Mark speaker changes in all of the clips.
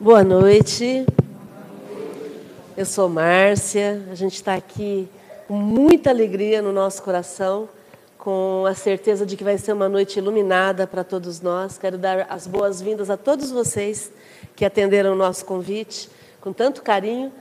Speaker 1: Boa noite. Eu sou Márcia. A gente está aqui com muita alegria no nosso coração, com a certeza de que vai ser uma noite iluminada para todos nós. Quero dar as boas-vindas a todos vocês que atenderam o nosso convite com tanto carinho.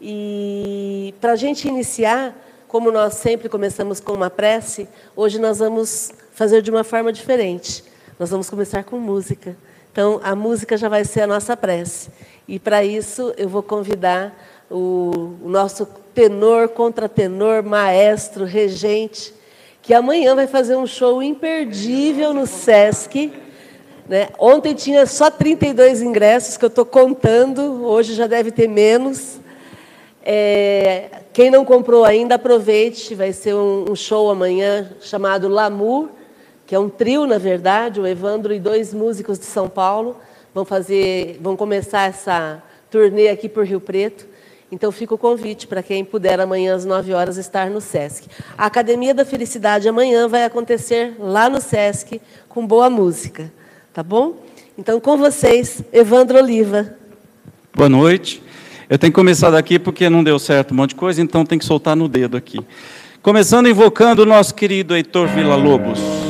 Speaker 1: E para a gente iniciar, como nós sempre começamos com uma prece, hoje nós vamos fazer de uma forma diferente. Nós vamos começar com música. Então, a música já vai ser a nossa prece. E para isso, eu vou convidar o, o nosso tenor, contratenor, maestro, regente, que amanhã vai fazer um show imperdível no SESC. Né? Ontem tinha só 32 ingressos, que eu estou contando, hoje já deve ter menos. É, quem não comprou ainda, aproveite, vai ser um, um show amanhã chamado Lamour, que é um trio, na verdade, o Evandro e dois músicos de São Paulo vão fazer, vão começar essa turnê aqui por Rio Preto. Então fica o convite para quem puder amanhã às 9 horas estar no SESC. A Academia da Felicidade amanhã vai acontecer lá no SESC com boa música, tá bom? Então com vocês, Evandro Oliva.
Speaker 2: Boa noite. Eu tenho que começar daqui porque não deu certo um monte de coisa, então tem que soltar no dedo aqui. Começando invocando o nosso querido Heitor Villa-Lobos.
Speaker 3: amor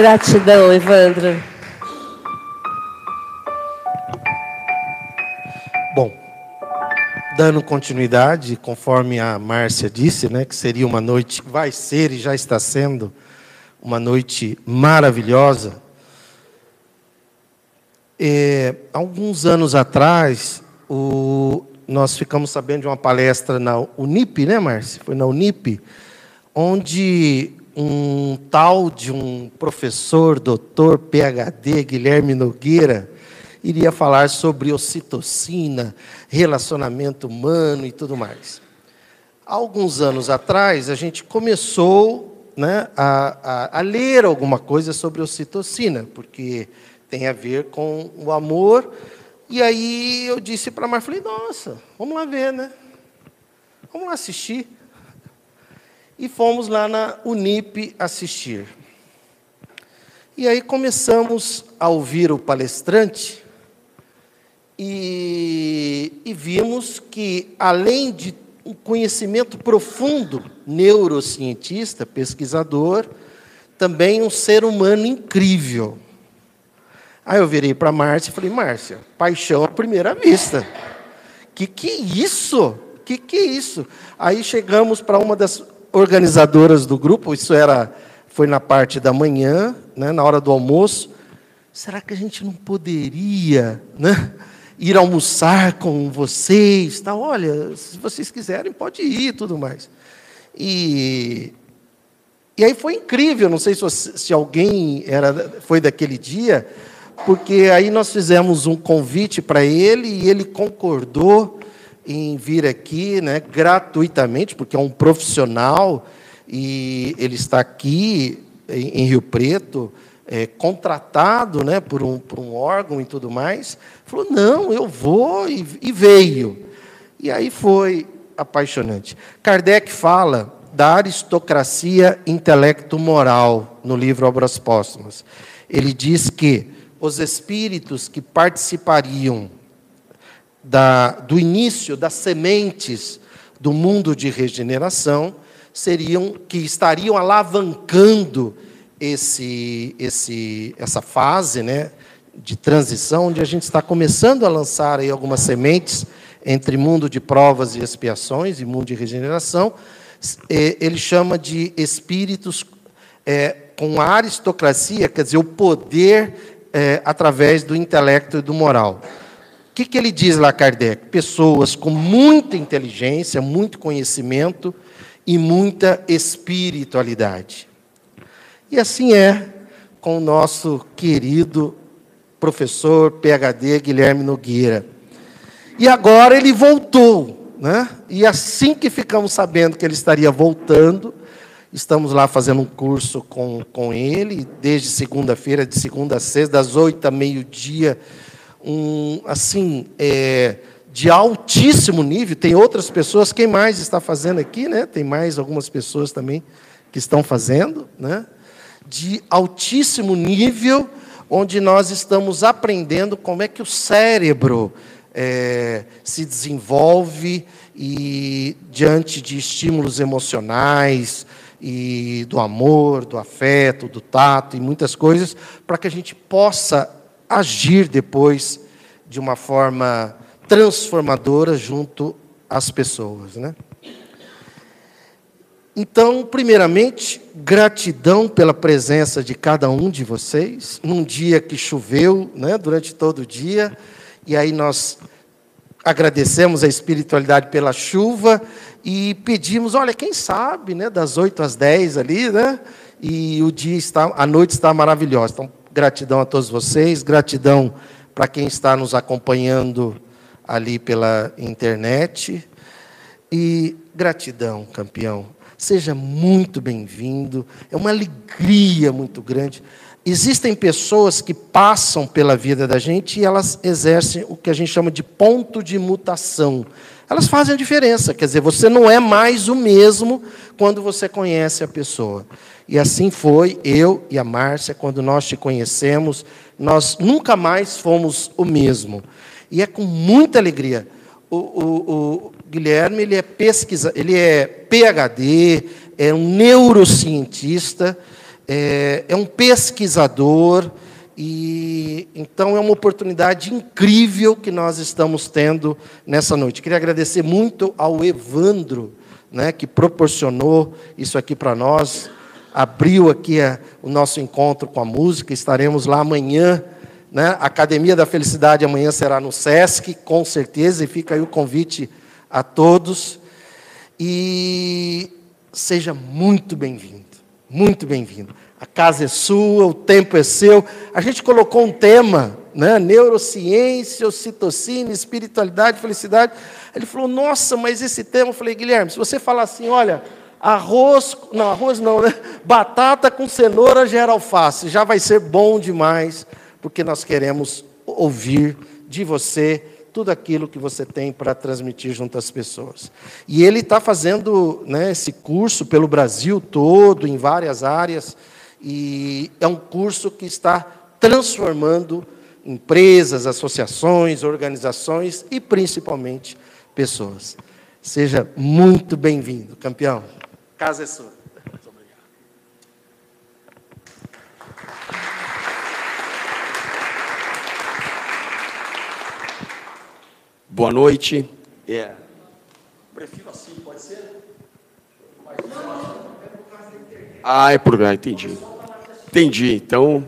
Speaker 1: Gratidão, Evandro.
Speaker 4: Bom, dando continuidade, conforme a Márcia disse, né, que seria uma noite, vai ser e já está sendo uma noite maravilhosa. É, alguns anos atrás, o, nós ficamos sabendo de uma palestra na Unip, né, Márcia? Foi na Unip, onde um tal de um professor, doutor, PhD, Guilherme Nogueira, iria falar sobre ocitocina, relacionamento humano e tudo mais. Alguns anos atrás, a gente começou né, a, a, a ler alguma coisa sobre ocitocina, porque tem a ver com o amor. E aí eu disse para a Mar, falei, nossa, vamos lá ver, né? Vamos lá assistir e fomos lá na Unip assistir. E aí começamos a ouvir o palestrante e, e vimos que, além de um conhecimento profundo, neurocientista, pesquisador, também um ser humano incrível. Aí eu virei para Márcia e falei, Márcia, paixão à primeira vista. Que que é isso? Que que é isso? Aí chegamos para uma das organizadoras do grupo, isso era foi na parte da manhã, né, na hora do almoço. Será que a gente não poderia, né, ir almoçar com vocês? Tá, olha, se vocês quiserem, pode ir, tudo mais. E e aí foi incrível, não sei se, se alguém era foi daquele dia, porque aí nós fizemos um convite para ele e ele concordou em vir aqui, né, gratuitamente, porque é um profissional e ele está aqui em, em Rio Preto, é, contratado, né, por um, por um órgão e tudo mais. Falou: não, eu vou e, e veio. E aí foi apaixonante. Kardec fala da aristocracia intelecto-moral no livro Obras Póstumas. Ele diz que os espíritos que participariam da, do início das sementes do mundo de regeneração seriam que estariam alavancando esse, esse, essa fase né, de transição, onde a gente está começando a lançar aí algumas sementes entre mundo de provas e expiações e mundo de regeneração. Ele chama de espíritos é, com aristocracia, quer dizer, o poder é, através do intelecto e do moral que, que ele diz lá, Kardec? Pessoas com muita inteligência, muito conhecimento e muita espiritualidade. E assim é com o nosso querido professor PhD Guilherme Nogueira. E agora ele voltou, né? E assim que ficamos sabendo que ele estaria voltando, estamos lá fazendo um curso com, com ele, desde segunda-feira, de segunda a sexta, das oito a meio-dia, um assim é, de altíssimo nível. Tem outras pessoas. Quem mais está fazendo aqui, né? Tem mais algumas pessoas também que estão fazendo, né? De altíssimo nível, onde nós estamos aprendendo como é que o cérebro é, se desenvolve e diante de estímulos emocionais e do amor, do afeto, do tato e muitas coisas, para que a gente possa agir depois de uma forma transformadora junto às pessoas, né? Então, primeiramente, gratidão pela presença de cada um de vocês, num dia que choveu, né, durante todo o dia, e aí nós agradecemos a espiritualidade pela chuva e pedimos, olha, quem sabe, né, das 8 às 10 ali, né? E o dia está, a noite está maravilhosa. Então, Gratidão a todos vocês, gratidão para quem está nos acompanhando ali pela internet. E gratidão, campeão. Seja muito bem-vindo. É uma alegria muito grande. Existem pessoas que passam pela vida da gente e elas exercem o que a gente chama de ponto de mutação. Elas fazem a diferença, quer dizer, você não é mais o mesmo quando você conhece a pessoa. E assim foi eu e a Márcia, quando nós te conhecemos, nós nunca mais fomos o mesmo. E é com muita alegria. o, o, o Guilherme ele é pesquisa, ele é PhD, é um neurocientista, é, é um pesquisador, e então é uma oportunidade incrível que nós estamos tendo nessa noite. Queria agradecer muito ao Evandro, né, que proporcionou isso aqui para nós, abriu aqui a, o nosso encontro com a música. Estaremos lá amanhã, né? Academia da Felicidade amanhã será no SESC, com certeza, e fica aí o convite a todos. E seja muito bem-vindo, muito bem-vindo. A casa é sua, o tempo é seu. A gente colocou um tema, né? neurociência, ocitocina, espiritualidade, felicidade. Ele falou, nossa, mas esse tema, eu falei, Guilherme, se você falar assim, olha, arroz, não, arroz não, né? Batata com cenoura gera alface, já vai ser bom demais, porque nós queremos ouvir de você tudo aquilo que você tem para transmitir junto às pessoas. E ele está fazendo né, esse curso pelo Brasil todo, em várias áreas, e é um curso que está transformando empresas, associações, organizações e principalmente pessoas. Seja muito bem-vindo, campeão. Casa é sua. Muito obrigado.
Speaker 5: Boa noite. É. Prefiro assim, pode ser? Ah, é por. Ah, entendi. Entendi. Então,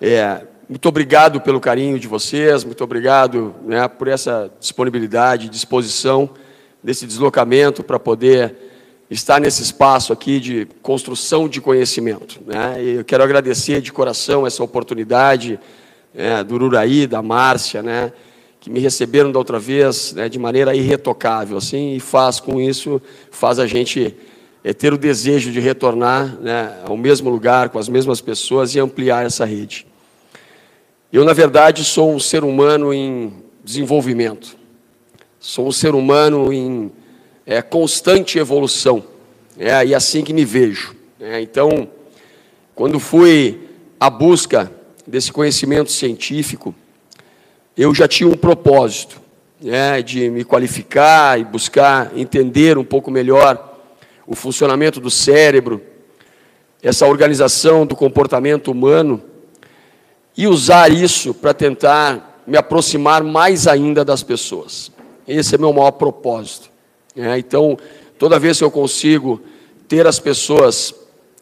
Speaker 5: é, muito obrigado pelo carinho de vocês, muito obrigado né, por essa disponibilidade, disposição desse deslocamento para poder estar nesse espaço aqui de construção de conhecimento. Né? E eu quero agradecer de coração essa oportunidade né, do Uraí, da Márcia, né, que me receberam da outra vez né, de maneira irretocável, assim, e faz com isso, faz a gente é, ter o desejo de retornar né, ao mesmo lugar, com as mesmas pessoas e ampliar essa rede. Eu, na verdade, sou um ser humano em desenvolvimento. Sou um ser humano em é, constante evolução. É e assim que me vejo. É, então, quando fui à busca desse conhecimento científico, eu já tinha um propósito é, de me qualificar e buscar entender um pouco melhor o funcionamento do cérebro, essa organização do comportamento humano e usar isso para tentar me aproximar mais ainda das pessoas. Esse é meu maior propósito. É, então, toda vez que eu consigo ter as pessoas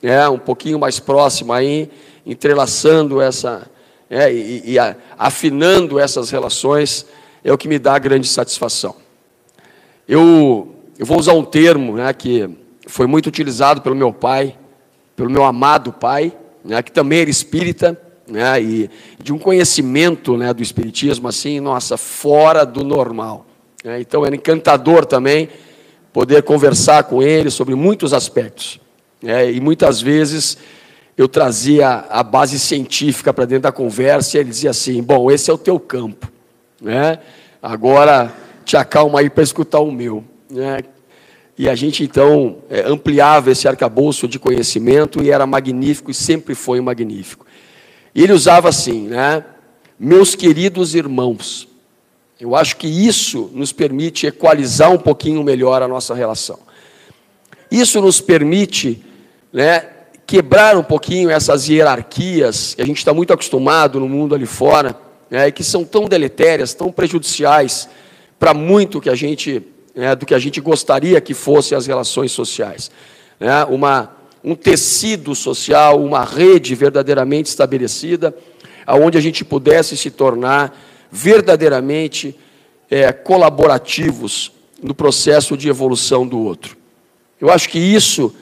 Speaker 5: é, um pouquinho mais próximas aí, entrelaçando essa é, e, e a, afinando essas relações, é o que me dá grande satisfação. Eu, eu vou usar um termo né, que foi muito utilizado pelo meu pai, pelo meu amado pai, né, que também era espírita, né, e de um conhecimento né, do espiritismo assim, nossa, fora do normal. É, então era encantador também poder conversar com ele sobre muitos aspectos. É, e muitas vezes eu trazia a base científica para dentro da conversa e ele dizia assim: Bom, esse é o teu campo. Né? Agora te acalma aí para escutar o meu. Né? E a gente então é, ampliava esse arcabouço de conhecimento e era magnífico e sempre foi magnífico. E ele usava assim, né? Meus queridos irmãos, eu acho que isso nos permite equalizar um pouquinho melhor a nossa relação. Isso nos permite né, quebrar um pouquinho essas hierarquias que a gente está muito acostumado no mundo ali fora, né, que são tão deletérias, tão prejudiciais para muito que a gente, né, do que a gente gostaria que fossem as relações sociais. Né, uma, um tecido social, uma rede verdadeiramente estabelecida, aonde a gente pudesse se tornar verdadeiramente é, colaborativos no processo de evolução do outro. Eu acho que isso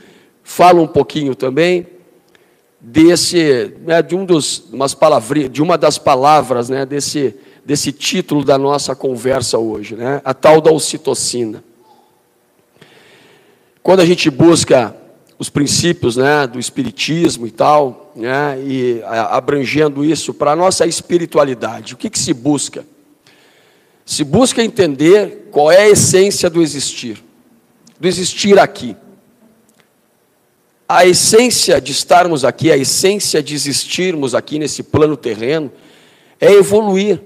Speaker 5: fala um pouquinho também desse, né, de, um dos, umas de uma das palavras né, desse, desse título da nossa conversa hoje, né, a tal da ocitocina. Quando a gente busca os princípios né, do espiritismo e tal, né, e abrangendo isso para a nossa espiritualidade. O que, que se busca? Se busca entender qual é a essência do existir, do existir aqui. A essência de estarmos aqui, a essência de existirmos aqui nesse plano terreno, é evoluir,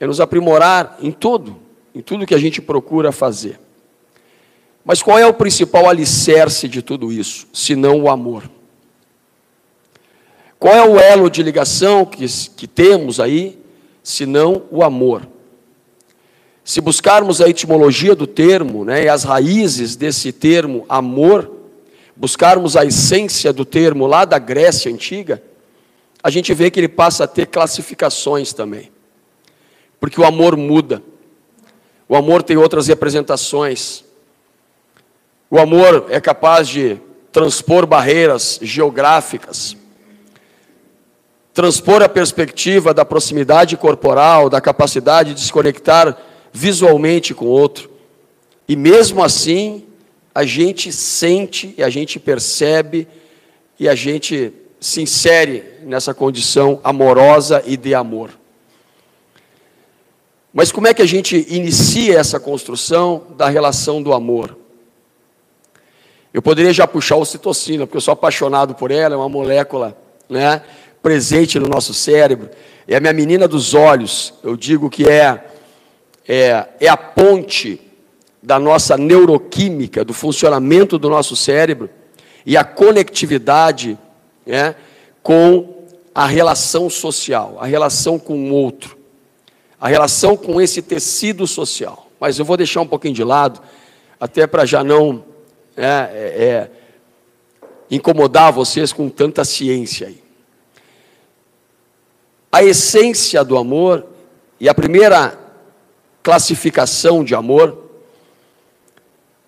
Speaker 5: é nos aprimorar em tudo, em tudo que a gente procura fazer. Mas qual é o principal alicerce de tudo isso, se não o amor? Qual é o elo de ligação que, que temos aí, se não o amor? Se buscarmos a etimologia do termo, né, e as raízes desse termo amor, buscarmos a essência do termo lá da Grécia antiga, a gente vê que ele passa a ter classificações também. Porque o amor muda. O amor tem outras representações. O amor é capaz de transpor barreiras geográficas, transpor a perspectiva da proximidade corporal, da capacidade de se conectar visualmente com o outro. E mesmo assim, a gente sente e a gente percebe e a gente se insere nessa condição amorosa e de amor. Mas como é que a gente inicia essa construção da relação do amor? Eu poderia já puxar o citocina, porque eu sou apaixonado por ela, é uma molécula né, presente no nosso cérebro. É a minha menina dos olhos. Eu digo que é, é, é a ponte da nossa neuroquímica, do funcionamento do nosso cérebro e a conectividade né, com a relação social, a relação com o outro, a relação com esse tecido social. Mas eu vou deixar um pouquinho de lado, até para já não é, é, é, incomodar vocês com tanta ciência aí. A essência do amor e a primeira classificação de amor,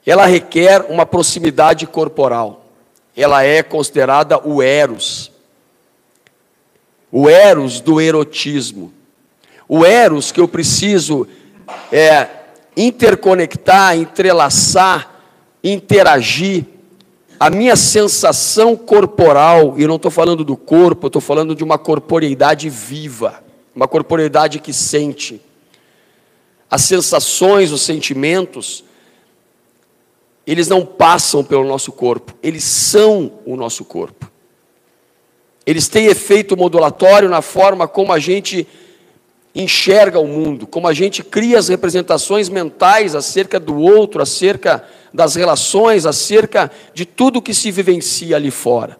Speaker 5: ela requer uma proximidade corporal. Ela é considerada o eros. O eros do erotismo. O eros que eu preciso é, interconectar, entrelaçar interagir, a minha sensação corporal, e eu não estou falando do corpo, estou falando de uma corporeidade viva, uma corporeidade que sente. As sensações, os sentimentos, eles não passam pelo nosso corpo, eles são o nosso corpo. Eles têm efeito modulatório na forma como a gente enxerga o mundo, como a gente cria as representações mentais acerca do outro, acerca das relações, acerca de tudo que se vivencia ali fora.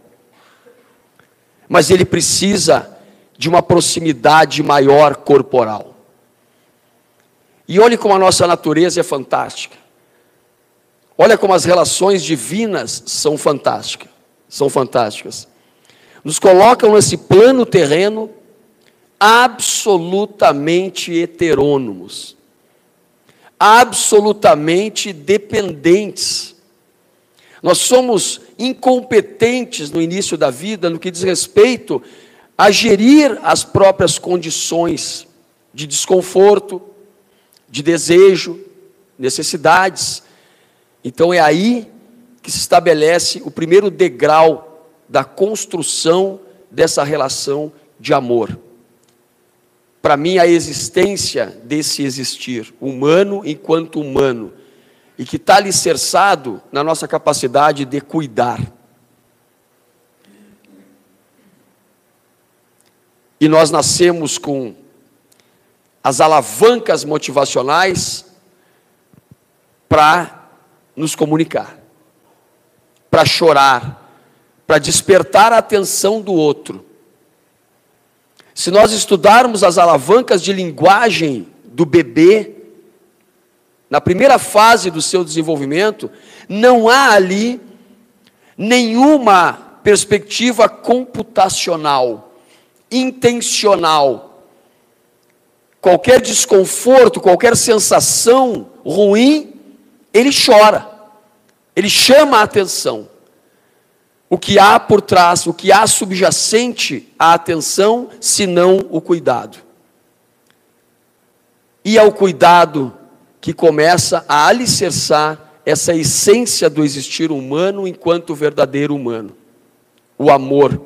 Speaker 5: Mas ele precisa de uma proximidade maior corporal. E olhe como a nossa natureza é fantástica. Olha como as relações divinas são fantásticas, são fantásticas. Nos colocam nesse plano terreno absolutamente heterônomos, absolutamente dependentes. Nós somos incompetentes no início da vida no que diz respeito a gerir as próprias condições de desconforto, de desejo, necessidades. Então é aí que se estabelece o primeiro degrau da construção dessa relação de amor para mim, a existência desse existir humano enquanto humano, e que está alicerçado na nossa capacidade de cuidar. E nós nascemos com as alavancas motivacionais para nos comunicar, para chorar, para despertar a atenção do outro se nós estudarmos as alavancas de linguagem do bebê, na primeira fase do seu desenvolvimento, não há ali nenhuma perspectiva computacional, intencional. Qualquer desconforto, qualquer sensação ruim, ele chora, ele chama a atenção o que há por trás, o que há subjacente à atenção, senão o cuidado. E é o cuidado que começa a alicerçar essa essência do existir humano enquanto verdadeiro humano, o amor.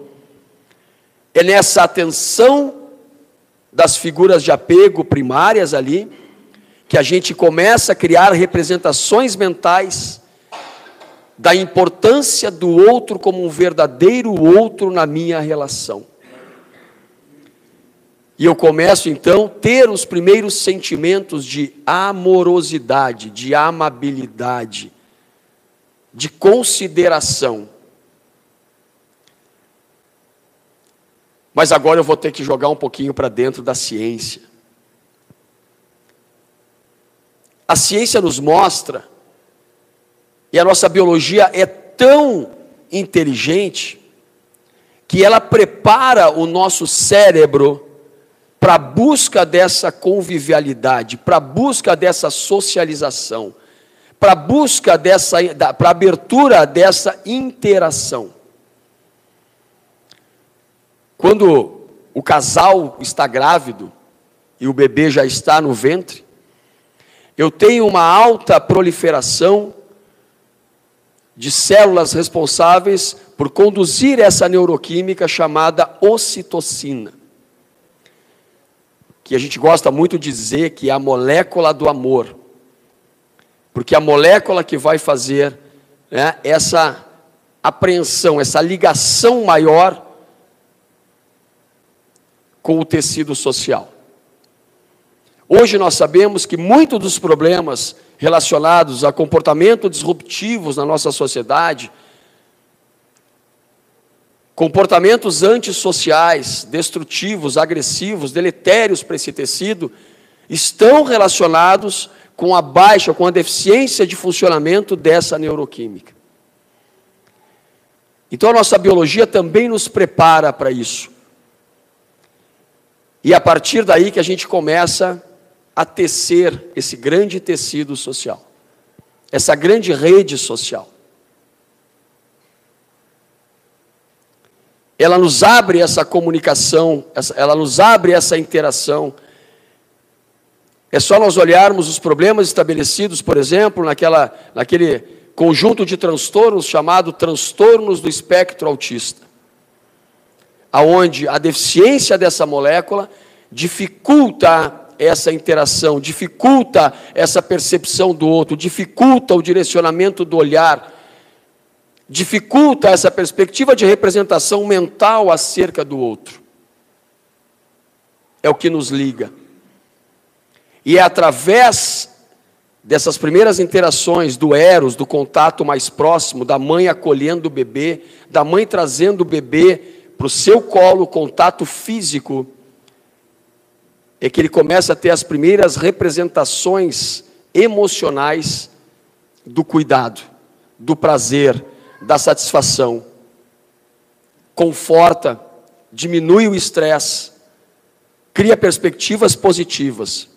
Speaker 5: É nessa atenção das figuras de apego primárias ali, que a gente começa a criar representações mentais da importância do outro como um verdadeiro outro na minha relação. E eu começo então a ter os primeiros sentimentos de amorosidade, de amabilidade, de consideração. Mas agora eu vou ter que jogar um pouquinho para dentro da ciência. A ciência nos mostra, e a nossa biologia é tão inteligente, que ela prepara o nosso cérebro para a busca dessa convivialidade, para a busca dessa socialização, para a busca dessa, para a abertura dessa interação. Quando o casal está grávido e o bebê já está no ventre, eu tenho uma alta proliferação de células responsáveis por conduzir essa neuroquímica chamada ocitocina. Que a gente gosta muito de dizer que é a molécula do amor. Porque é a molécula que vai fazer né, essa apreensão, essa ligação maior com o tecido social. Hoje nós sabemos que muitos dos problemas relacionados a comportamentos disruptivos na nossa sociedade, comportamentos antissociais, destrutivos, agressivos, deletérios para esse tecido, estão relacionados com a baixa, com a deficiência de funcionamento dessa neuroquímica. Então a nossa biologia também nos prepara para isso. E é a partir daí que a gente começa a tecer esse grande tecido social, essa grande rede social. Ela nos abre essa comunicação, ela nos abre essa interação. É só nós olharmos os problemas estabelecidos, por exemplo, naquela, naquele conjunto de transtornos chamado transtornos do espectro autista aonde a deficiência dessa molécula dificulta essa interação, dificulta essa percepção do outro, dificulta o direcionamento do olhar, dificulta essa perspectiva de representação mental acerca do outro. É o que nos liga. E é através dessas primeiras interações do eros, do contato mais próximo, da mãe acolhendo o bebê, da mãe trazendo o bebê para o seu colo, contato físico, é que ele começa a ter as primeiras representações emocionais do cuidado, do prazer, da satisfação. Conforta, diminui o estresse, cria perspectivas positivas.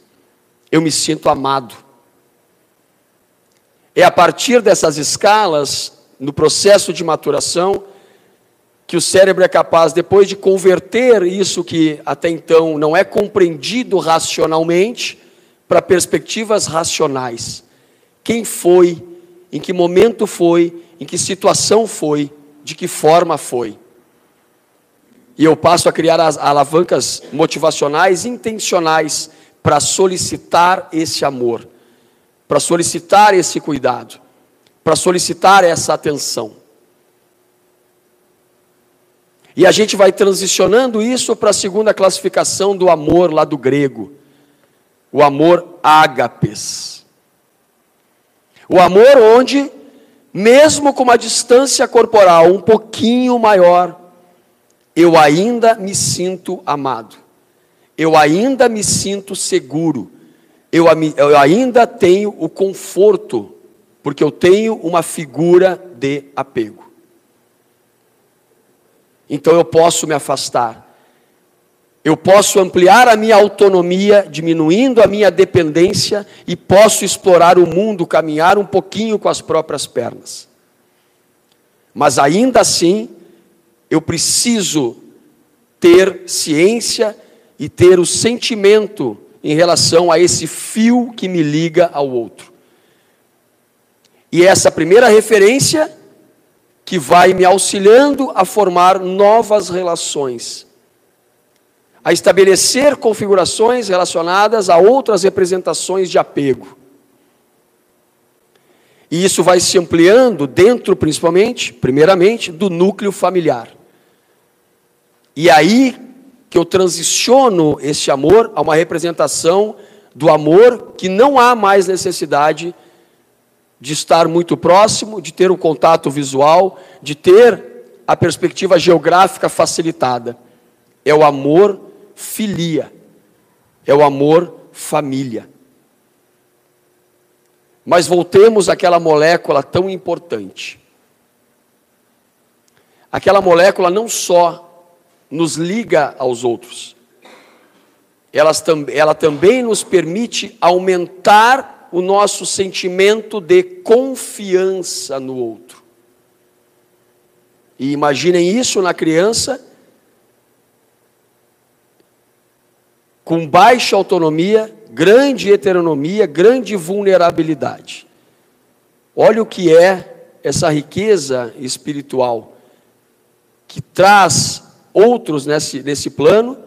Speaker 5: Eu me sinto amado. É a partir dessas escalas, no processo de maturação, que o cérebro é capaz, depois de converter isso que até então não é compreendido racionalmente, para perspectivas racionais. Quem foi, em que momento foi, em que situação foi, de que forma foi. E eu passo a criar as alavancas motivacionais intencionais para solicitar esse amor, para solicitar esse cuidado, para solicitar essa atenção. E a gente vai transicionando isso para a segunda classificação do amor lá do grego. O amor ágapes. O amor onde, mesmo com uma distância corporal um pouquinho maior, eu ainda me sinto amado. Eu ainda me sinto seguro. Eu, eu ainda tenho o conforto, porque eu tenho uma figura de apego. Então eu posso me afastar. Eu posso ampliar a minha autonomia, diminuindo a minha dependência e posso explorar o mundo, caminhar um pouquinho com as próprias pernas. Mas ainda assim, eu preciso ter ciência e ter o sentimento em relação a esse fio que me liga ao outro. E essa primeira referência que vai me auxiliando a formar novas relações, a estabelecer configurações relacionadas a outras representações de apego. E isso vai se ampliando dentro, principalmente, primeiramente, do núcleo familiar. E aí que eu transiciono esse amor a uma representação do amor que não há mais necessidade de estar muito próximo, de ter um contato visual, de ter a perspectiva geográfica facilitada. É o amor filia, é o amor família. Mas voltemos àquela molécula tão importante. Aquela molécula não só nos liga aos outros, ela também nos permite aumentar o nosso sentimento de confiança no outro. E imaginem isso na criança, com baixa autonomia, grande heteronomia, grande vulnerabilidade. Olha o que é essa riqueza espiritual que traz outros nesse, nesse plano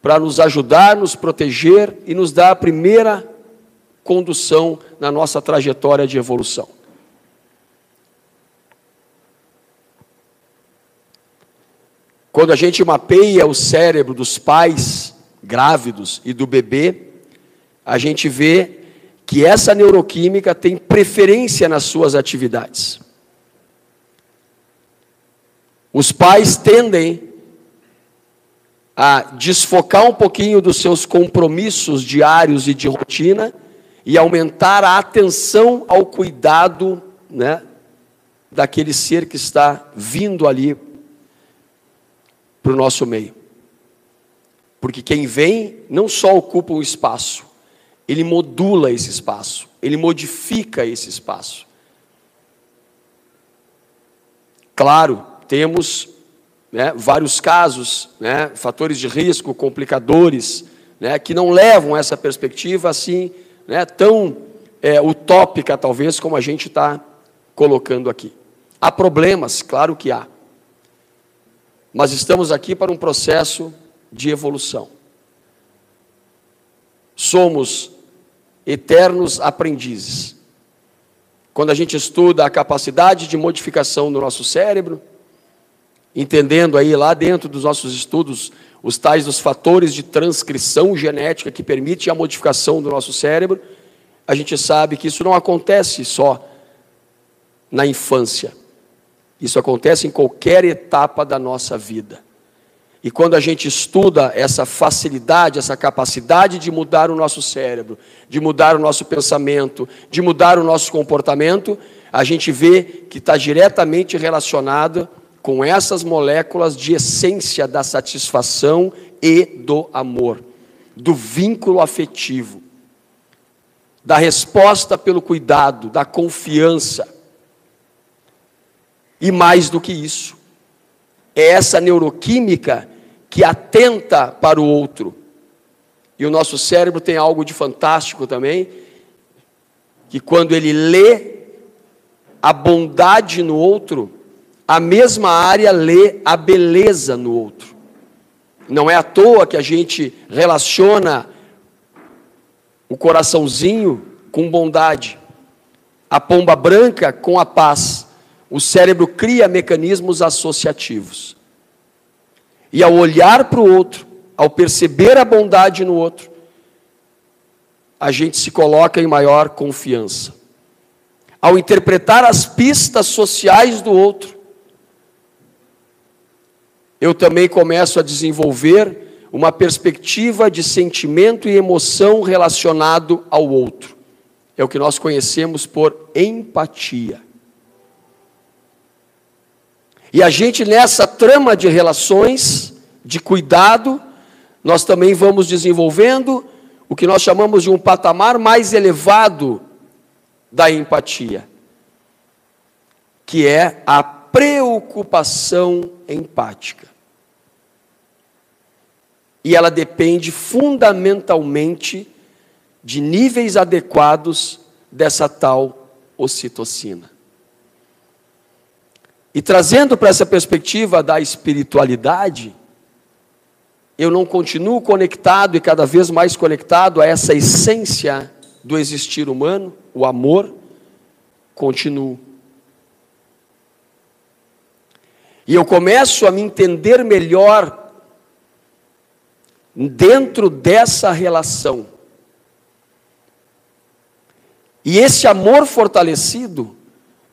Speaker 5: para nos ajudar, nos proteger e nos dar a primeira condução na nossa trajetória de evolução. Quando a gente mapeia o cérebro dos pais grávidos e do bebê, a gente vê que essa neuroquímica tem preferência nas suas atividades. Os pais tendem a desfocar um pouquinho dos seus compromissos diários e de rotina e aumentar a atenção ao cuidado né, daquele ser que está vindo ali para o nosso meio. Porque quem vem não só ocupa um espaço, ele modula esse espaço, ele modifica esse espaço. Claro, temos né, vários casos, né, fatores de risco, complicadores, né, que não levam essa perspectiva assim, né, tão é, utópica talvez como a gente está colocando aqui. Há problemas, claro que há, mas estamos aqui para um processo de evolução. Somos eternos aprendizes. Quando a gente estuda a capacidade de modificação do nosso cérebro, entendendo aí lá dentro dos nossos estudos os tais dos fatores de transcrição genética que permite a modificação do nosso cérebro, a gente sabe que isso não acontece só na infância. Isso acontece em qualquer etapa da nossa vida. E quando a gente estuda essa facilidade, essa capacidade de mudar o nosso cérebro, de mudar o nosso pensamento, de mudar o nosso comportamento, a gente vê que está diretamente relacionado com essas moléculas de essência da satisfação e do amor, do vínculo afetivo, da resposta pelo cuidado, da confiança. E mais do que isso, é essa neuroquímica que atenta para o outro. E o nosso cérebro tem algo de fantástico também, que quando ele lê a bondade no outro, a mesma área lê a beleza no outro. Não é à toa que a gente relaciona o coraçãozinho com bondade, a pomba branca com a paz. O cérebro cria mecanismos associativos. E ao olhar para o outro, ao perceber a bondade no outro, a gente se coloca em maior confiança. Ao interpretar as pistas sociais do outro, eu também começo a desenvolver uma perspectiva de sentimento e emoção relacionado ao outro. É o que nós conhecemos por empatia. E a gente nessa trama de relações, de cuidado, nós também vamos desenvolvendo o que nós chamamos de um patamar mais elevado da empatia, que é a preocupação empática e ela depende fundamentalmente de níveis adequados dessa tal ocitocina. E trazendo para essa perspectiva da espiritualidade, eu não continuo conectado e cada vez mais conectado a essa essência do existir humano, o amor, continuo. E eu começo a me entender melhor dentro dessa relação. E esse amor fortalecido,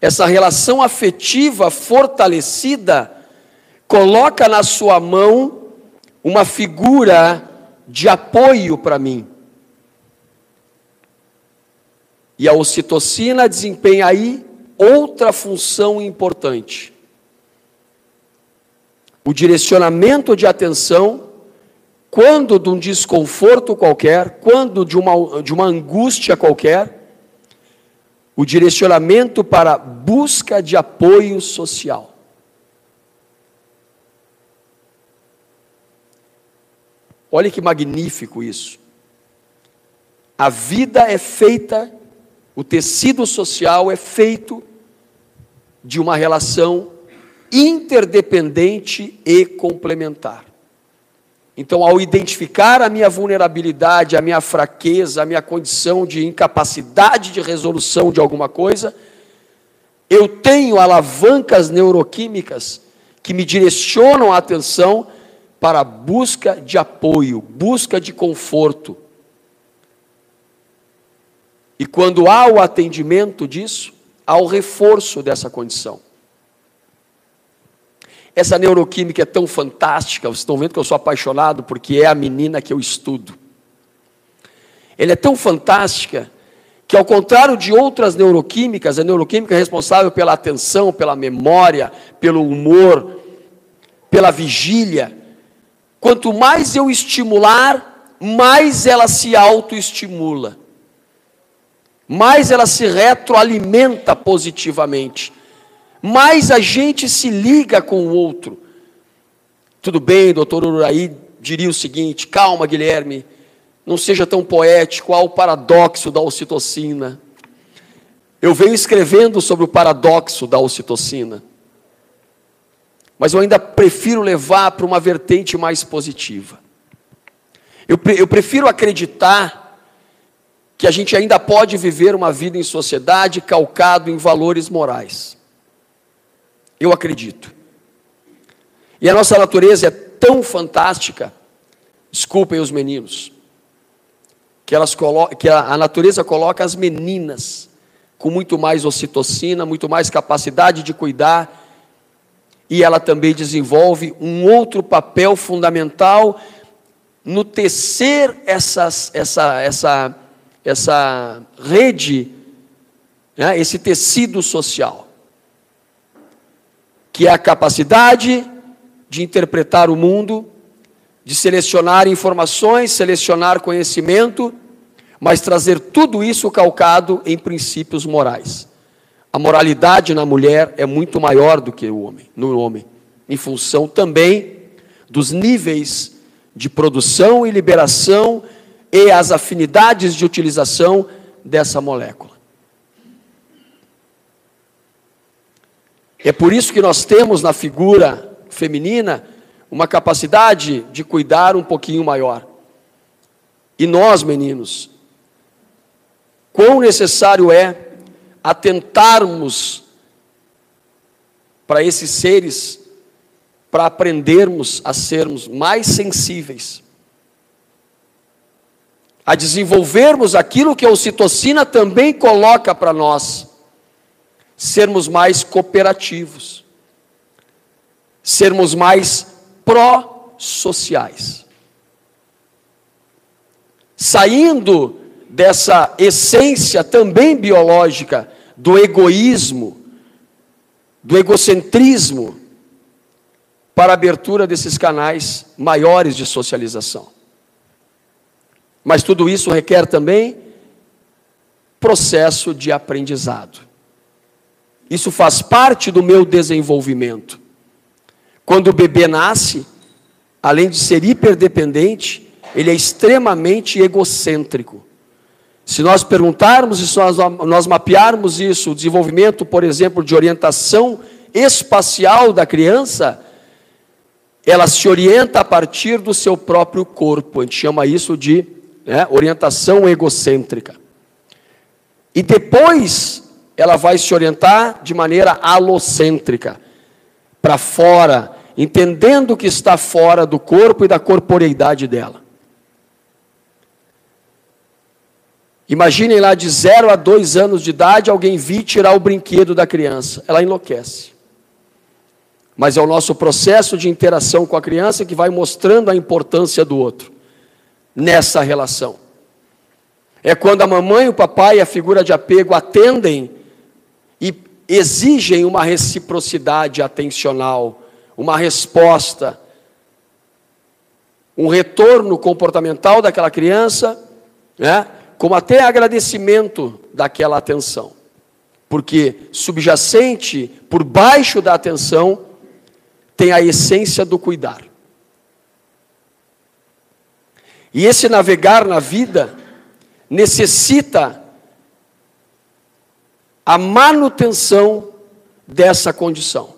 Speaker 5: essa relação afetiva fortalecida, coloca na sua mão uma figura de apoio para mim. E a ocitocina desempenha aí outra função importante. O direcionamento de atenção quando de um desconforto qualquer, quando de uma, de uma angústia qualquer, o direcionamento para busca de apoio social. Olha que magnífico isso. A vida é feita, o tecido social é feito de uma relação interdependente e complementar. Então, ao identificar a minha vulnerabilidade, a minha fraqueza, a minha condição de incapacidade de resolução de alguma coisa, eu tenho alavancas neuroquímicas que me direcionam a atenção para a busca de apoio, busca de conforto. E quando há o atendimento disso, há o reforço dessa condição. Essa neuroquímica é tão fantástica, vocês estão vendo que eu sou apaixonado porque é a menina que eu estudo. Ela é tão fantástica que, ao contrário de outras neuroquímicas, a neuroquímica é responsável pela atenção, pela memória, pelo humor, pela vigília. Quanto mais eu estimular, mais ela se autoestimula, mais ela se retroalimenta positivamente mais a gente se liga com o outro. Tudo bem, doutor Uraí diria o seguinte: calma, Guilherme, não seja tão poético, há o paradoxo da ocitocina. Eu venho escrevendo sobre o paradoxo da ocitocina, mas eu ainda prefiro levar para uma vertente mais positiva. Eu, eu prefiro acreditar que a gente ainda pode viver uma vida em sociedade calcado em valores morais. Eu acredito. E a nossa natureza é tão fantástica, desculpem os meninos, que, elas que a, a natureza coloca as meninas com muito mais ocitocina, muito mais capacidade de cuidar, e ela também desenvolve um outro papel fundamental no tecer essas, essa, essa, essa rede, né, esse tecido social que é a capacidade de interpretar o mundo, de selecionar informações, selecionar conhecimento, mas trazer tudo isso calcado em princípios morais. A moralidade na mulher é muito maior do que o homem, no homem, em função também dos níveis de produção e liberação e as afinidades de utilização dessa molécula. É por isso que nós temos na figura feminina uma capacidade de cuidar um pouquinho maior. E nós, meninos, quão necessário é atentarmos para esses seres, para aprendermos a sermos mais sensíveis, a desenvolvermos aquilo que a ocitocina também coloca para nós sermos mais cooperativos, sermos mais pró-sociais. Saindo dessa essência também biológica do egoísmo, do egocentrismo, para a abertura desses canais maiores de socialização. Mas tudo isso requer também processo de aprendizado. Isso faz parte do meu desenvolvimento. Quando o bebê nasce, além de ser hiperdependente, ele é extremamente egocêntrico. Se nós perguntarmos e se nós, nós mapearmos isso, o desenvolvimento, por exemplo, de orientação espacial da criança, ela se orienta a partir do seu próprio corpo. A gente chama isso de né, orientação egocêntrica. E depois ela vai se orientar de maneira alocêntrica, para fora, entendendo que está fora do corpo e da corporeidade dela. Imaginem lá de zero a dois anos de idade alguém vir tirar o brinquedo da criança, ela enlouquece. Mas é o nosso processo de interação com a criança que vai mostrando a importância do outro nessa relação. É quando a mamãe e o papai, a figura de apego, atendem exigem uma reciprocidade atencional, uma resposta, um retorno comportamental daquela criança, né? como até agradecimento daquela atenção. Porque subjacente, por baixo da atenção, tem a essência do cuidar. E esse navegar na vida necessita a manutenção dessa condição.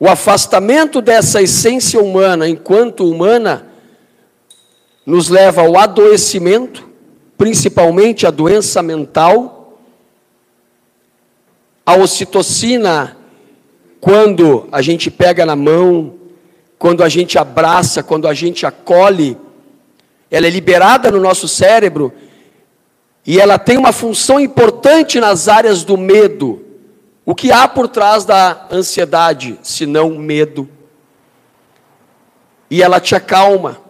Speaker 5: O afastamento dessa essência humana enquanto humana nos leva ao adoecimento, principalmente a doença mental, a ocitocina, quando a gente pega na mão, quando a gente abraça, quando a gente acolhe, ela é liberada no nosso cérebro e ela tem uma função importante nas áreas do medo. O que há por trás da ansiedade, se não medo? E ela te acalma.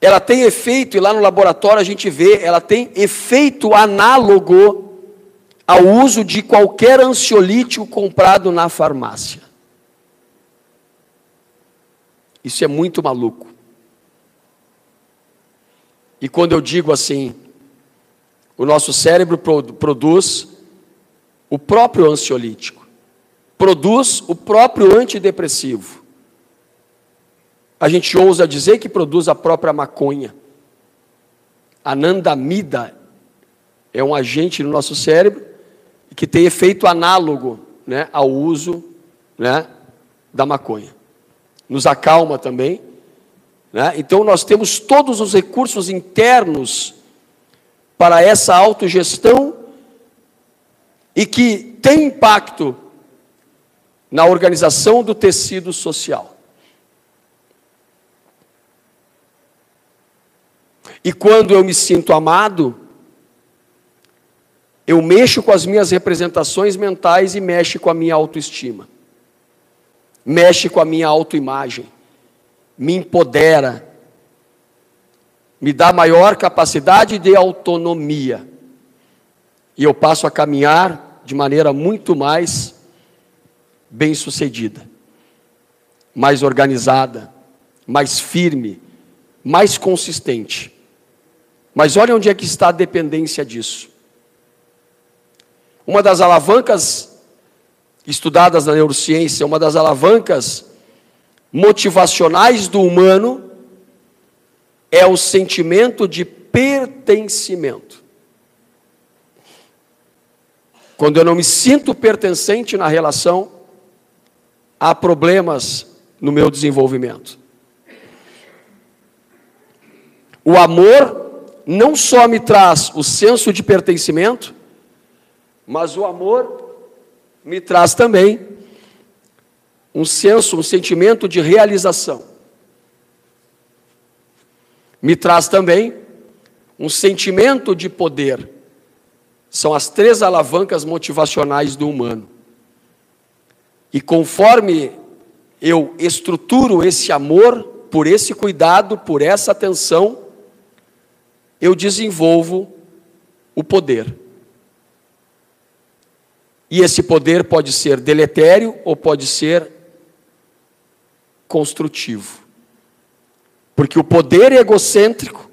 Speaker 5: Ela tem efeito, e lá no laboratório a gente vê, ela tem efeito análogo ao uso de qualquer ansiolítico comprado na farmácia. Isso é muito maluco. E quando eu digo assim, o nosso cérebro produz o próprio ansiolítico, produz o próprio antidepressivo. A gente ousa dizer que produz a própria maconha. A nandamida é um agente no nosso cérebro que tem efeito análogo né, ao uso né, da maconha. Nos acalma também. Né? Então, nós temos todos os recursos internos para essa autogestão e que tem impacto na organização do tecido social. E quando eu me sinto amado, eu mexo com as minhas representações mentais e mexe com a minha autoestima. Mexe com a minha autoimagem. Me empodera. Me dá maior capacidade de autonomia. E eu passo a caminhar de maneira muito mais bem-sucedida, mais organizada, mais firme, mais consistente. Mas olha onde é que está a dependência disso. Uma das alavancas estudadas na neurociência, uma das alavancas motivacionais do humano é o sentimento de pertencimento. Quando eu não me sinto pertencente na relação, há problemas no meu desenvolvimento. O amor não só me traz o senso de pertencimento, mas o amor me traz também um senso, um sentimento de realização. Me traz também um sentimento de poder. São as três alavancas motivacionais do humano. E conforme eu estruturo esse amor, por esse cuidado, por essa atenção, eu desenvolvo o poder. E esse poder pode ser deletério ou pode ser construtivo. Porque o poder egocêntrico,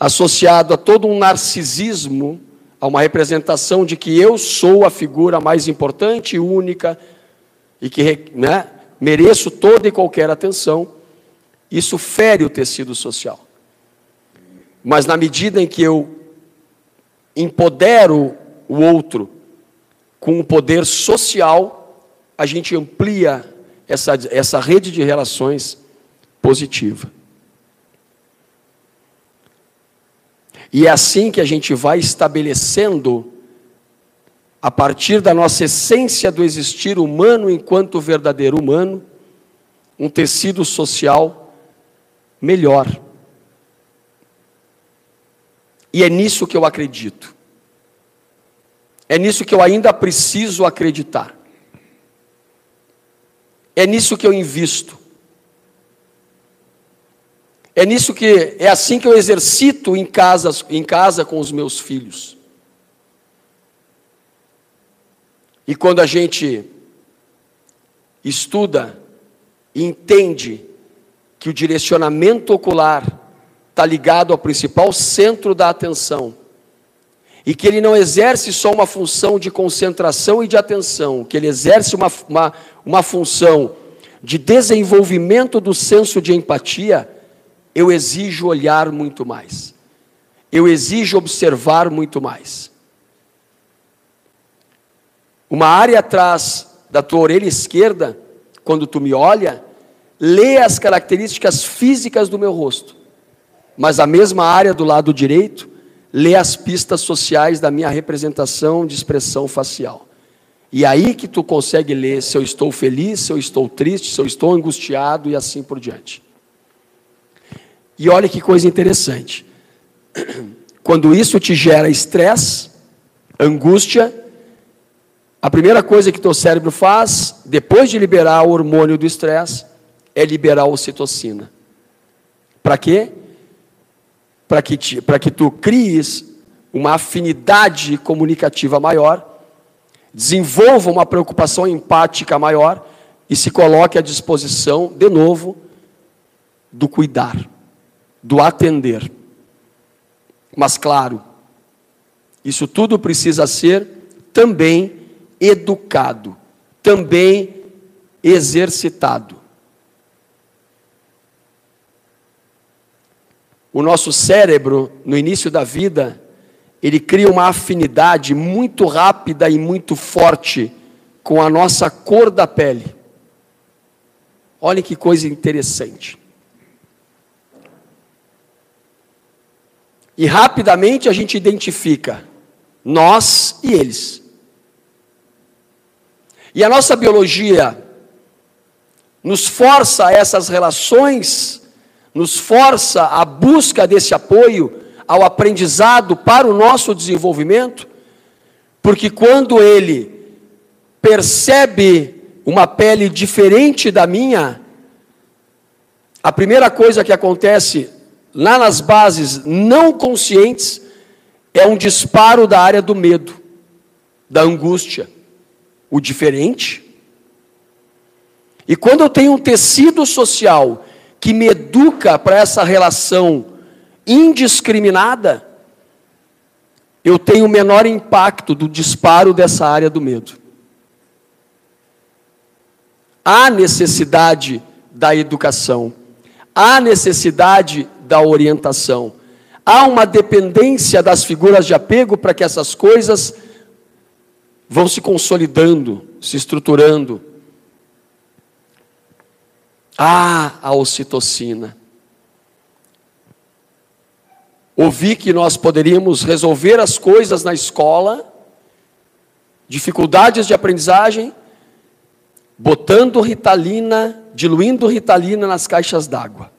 Speaker 5: associado a todo um narcisismo, a uma representação de que eu sou a figura mais importante e única, e que né, mereço toda e qualquer atenção, isso fere o tecido social. Mas na medida em que eu empodero o outro com o poder social, a gente amplia essa, essa rede de relações positiva. E é assim que a gente vai estabelecendo, a partir da nossa essência do existir humano enquanto verdadeiro humano, um tecido social melhor E é nisso que eu acredito. É nisso que eu ainda preciso acreditar. É nisso que eu invisto. É nisso que é assim que eu exercito em casa, em casa com os meus filhos. E quando a gente estuda e entende que o direcionamento ocular está ligado ao principal centro da atenção, e que ele não exerce só uma função de concentração e de atenção, que ele exerce uma, uma, uma função de desenvolvimento do senso de empatia, eu exijo olhar muito mais, eu exijo observar muito mais. Uma área atrás da tua orelha esquerda, quando tu me olha, lê as características físicas do meu rosto, mas a mesma área do lado direito lê as pistas sociais da minha representação de expressão facial. E aí que tu consegue ler se eu estou feliz, se eu estou triste, se eu estou angustiado e assim por diante. E olha que coisa interessante. Quando isso te gera estresse, angústia, a primeira coisa que teu cérebro faz, depois de liberar o hormônio do estresse, é liberar a ocitocina. Para quê? para que, que tu cries uma afinidade comunicativa maior, desenvolva uma preocupação empática maior e se coloque à disposição, de novo, do cuidar, do atender. Mas, claro, isso tudo precisa ser também educado, também exercitado. o nosso cérebro, no início da vida, ele cria uma afinidade muito rápida e muito forte com a nossa cor da pele. Olha que coisa interessante. E rapidamente a gente identifica nós e eles. E a nossa biologia nos força a essas relações nos força a busca desse apoio ao aprendizado para o nosso desenvolvimento, porque quando ele percebe uma pele diferente da minha, a primeira coisa que acontece lá nas bases não conscientes é um disparo da área do medo, da angústia, o diferente. E quando eu tenho um tecido social que me educa para essa relação indiscriminada, eu tenho menor impacto do disparo dessa área do medo. Há necessidade da educação, há necessidade da orientação, há uma dependência das figuras de apego para que essas coisas vão se consolidando, se estruturando. Ah, a ocitocina. Ouvi que nós poderíamos resolver as coisas na escola, dificuldades de aprendizagem, botando ritalina, diluindo ritalina nas caixas d'água.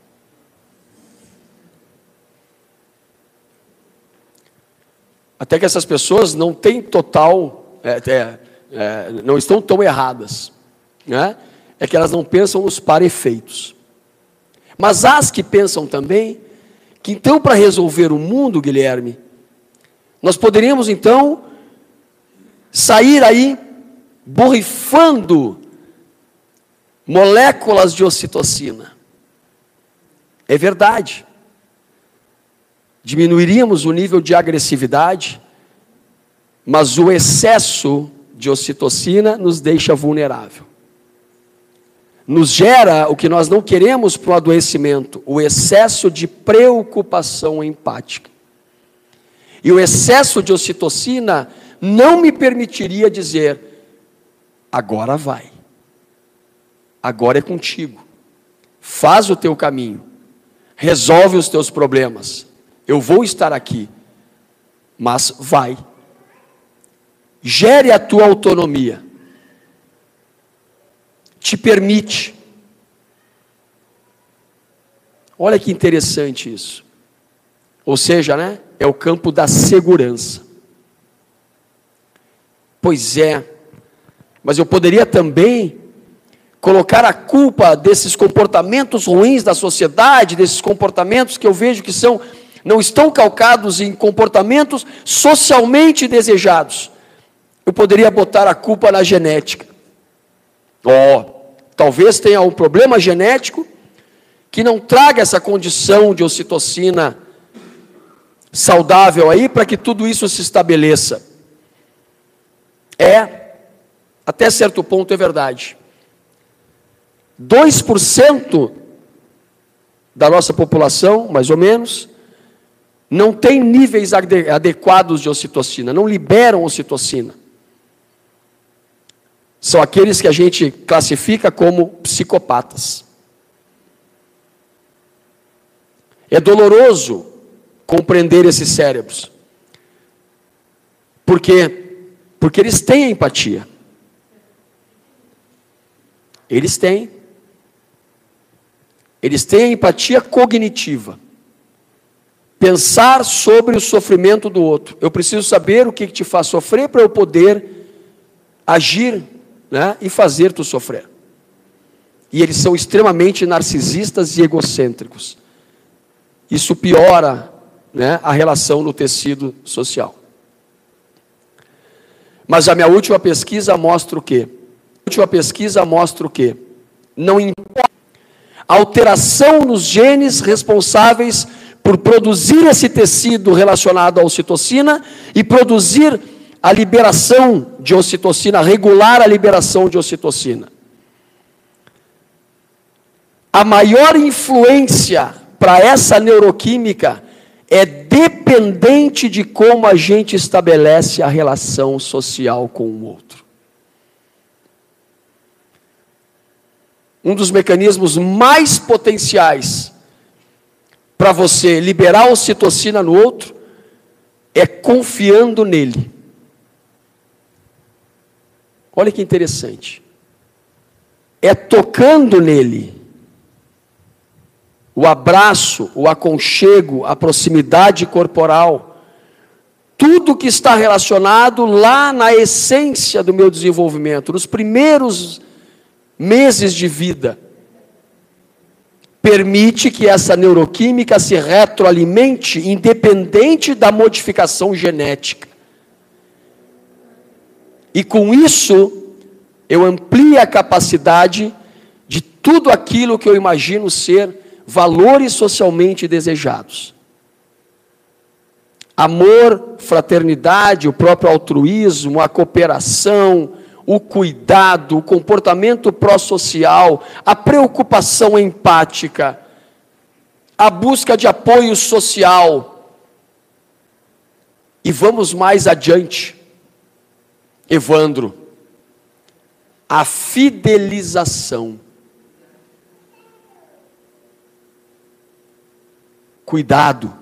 Speaker 5: Até que essas pessoas não têm total, é, é, é, não estão tão erradas, né? é que elas não pensam nos para-efeitos. Mas as que pensam também que então para resolver o mundo, Guilherme, nós poderíamos então sair aí borrifando moléculas de ocitocina. É verdade. Diminuiríamos o nível de agressividade, mas o excesso de ocitocina nos deixa vulnerável. Nos gera o que nós não queremos para o adoecimento, o excesso de preocupação empática. E o excesso de ocitocina não me permitiria dizer: agora vai, agora é contigo, faz o teu caminho, resolve os teus problemas, eu vou estar aqui, mas vai. Gere a tua autonomia te permite. Olha que interessante isso. Ou seja, né, é o campo da segurança. Pois é, mas eu poderia também colocar a culpa desses comportamentos ruins da sociedade, desses comportamentos que eu vejo que são não estão calcados em comportamentos socialmente desejados. Eu poderia botar a culpa na genética. Ó, oh, talvez tenha um problema genético que não traga essa condição de ocitocina saudável aí para que tudo isso se estabeleça. É, até certo ponto é verdade. 2% da nossa população, mais ou menos, não tem níveis adequados de ocitocina, não liberam ocitocina. São aqueles que a gente classifica como psicopatas. É doloroso compreender esses cérebros. Por quê? Porque eles têm empatia. Eles têm. Eles têm empatia cognitiva. Pensar sobre o sofrimento do outro. Eu preciso saber o que te faz sofrer para eu poder agir né, e fazer tu sofrer. E eles são extremamente narcisistas e egocêntricos. Isso piora né, a relação no tecido social. Mas a minha última pesquisa mostra o quê? A última pesquisa mostra o quê? Não importa alteração nos genes responsáveis por produzir esse tecido relacionado à ocitocina e produzir a liberação de ocitocina, regular a liberação de ocitocina. A maior influência para essa neuroquímica é dependente de como a gente estabelece a relação social com o outro. Um dos mecanismos mais potenciais para você liberar ocitocina no outro é confiando nele. Olha que interessante. É tocando nele o abraço, o aconchego, a proximidade corporal, tudo que está relacionado lá na essência do meu desenvolvimento, nos primeiros meses de vida, permite que essa neuroquímica se retroalimente, independente da modificação genética. E com isso, eu amplio a capacidade de tudo aquilo que eu imagino ser valores socialmente desejados. Amor, fraternidade, o próprio altruísmo, a cooperação, o cuidado, o comportamento pró-social, a preocupação empática, a busca de apoio social. E vamos mais adiante. Evandro, a fidelização. Cuidado.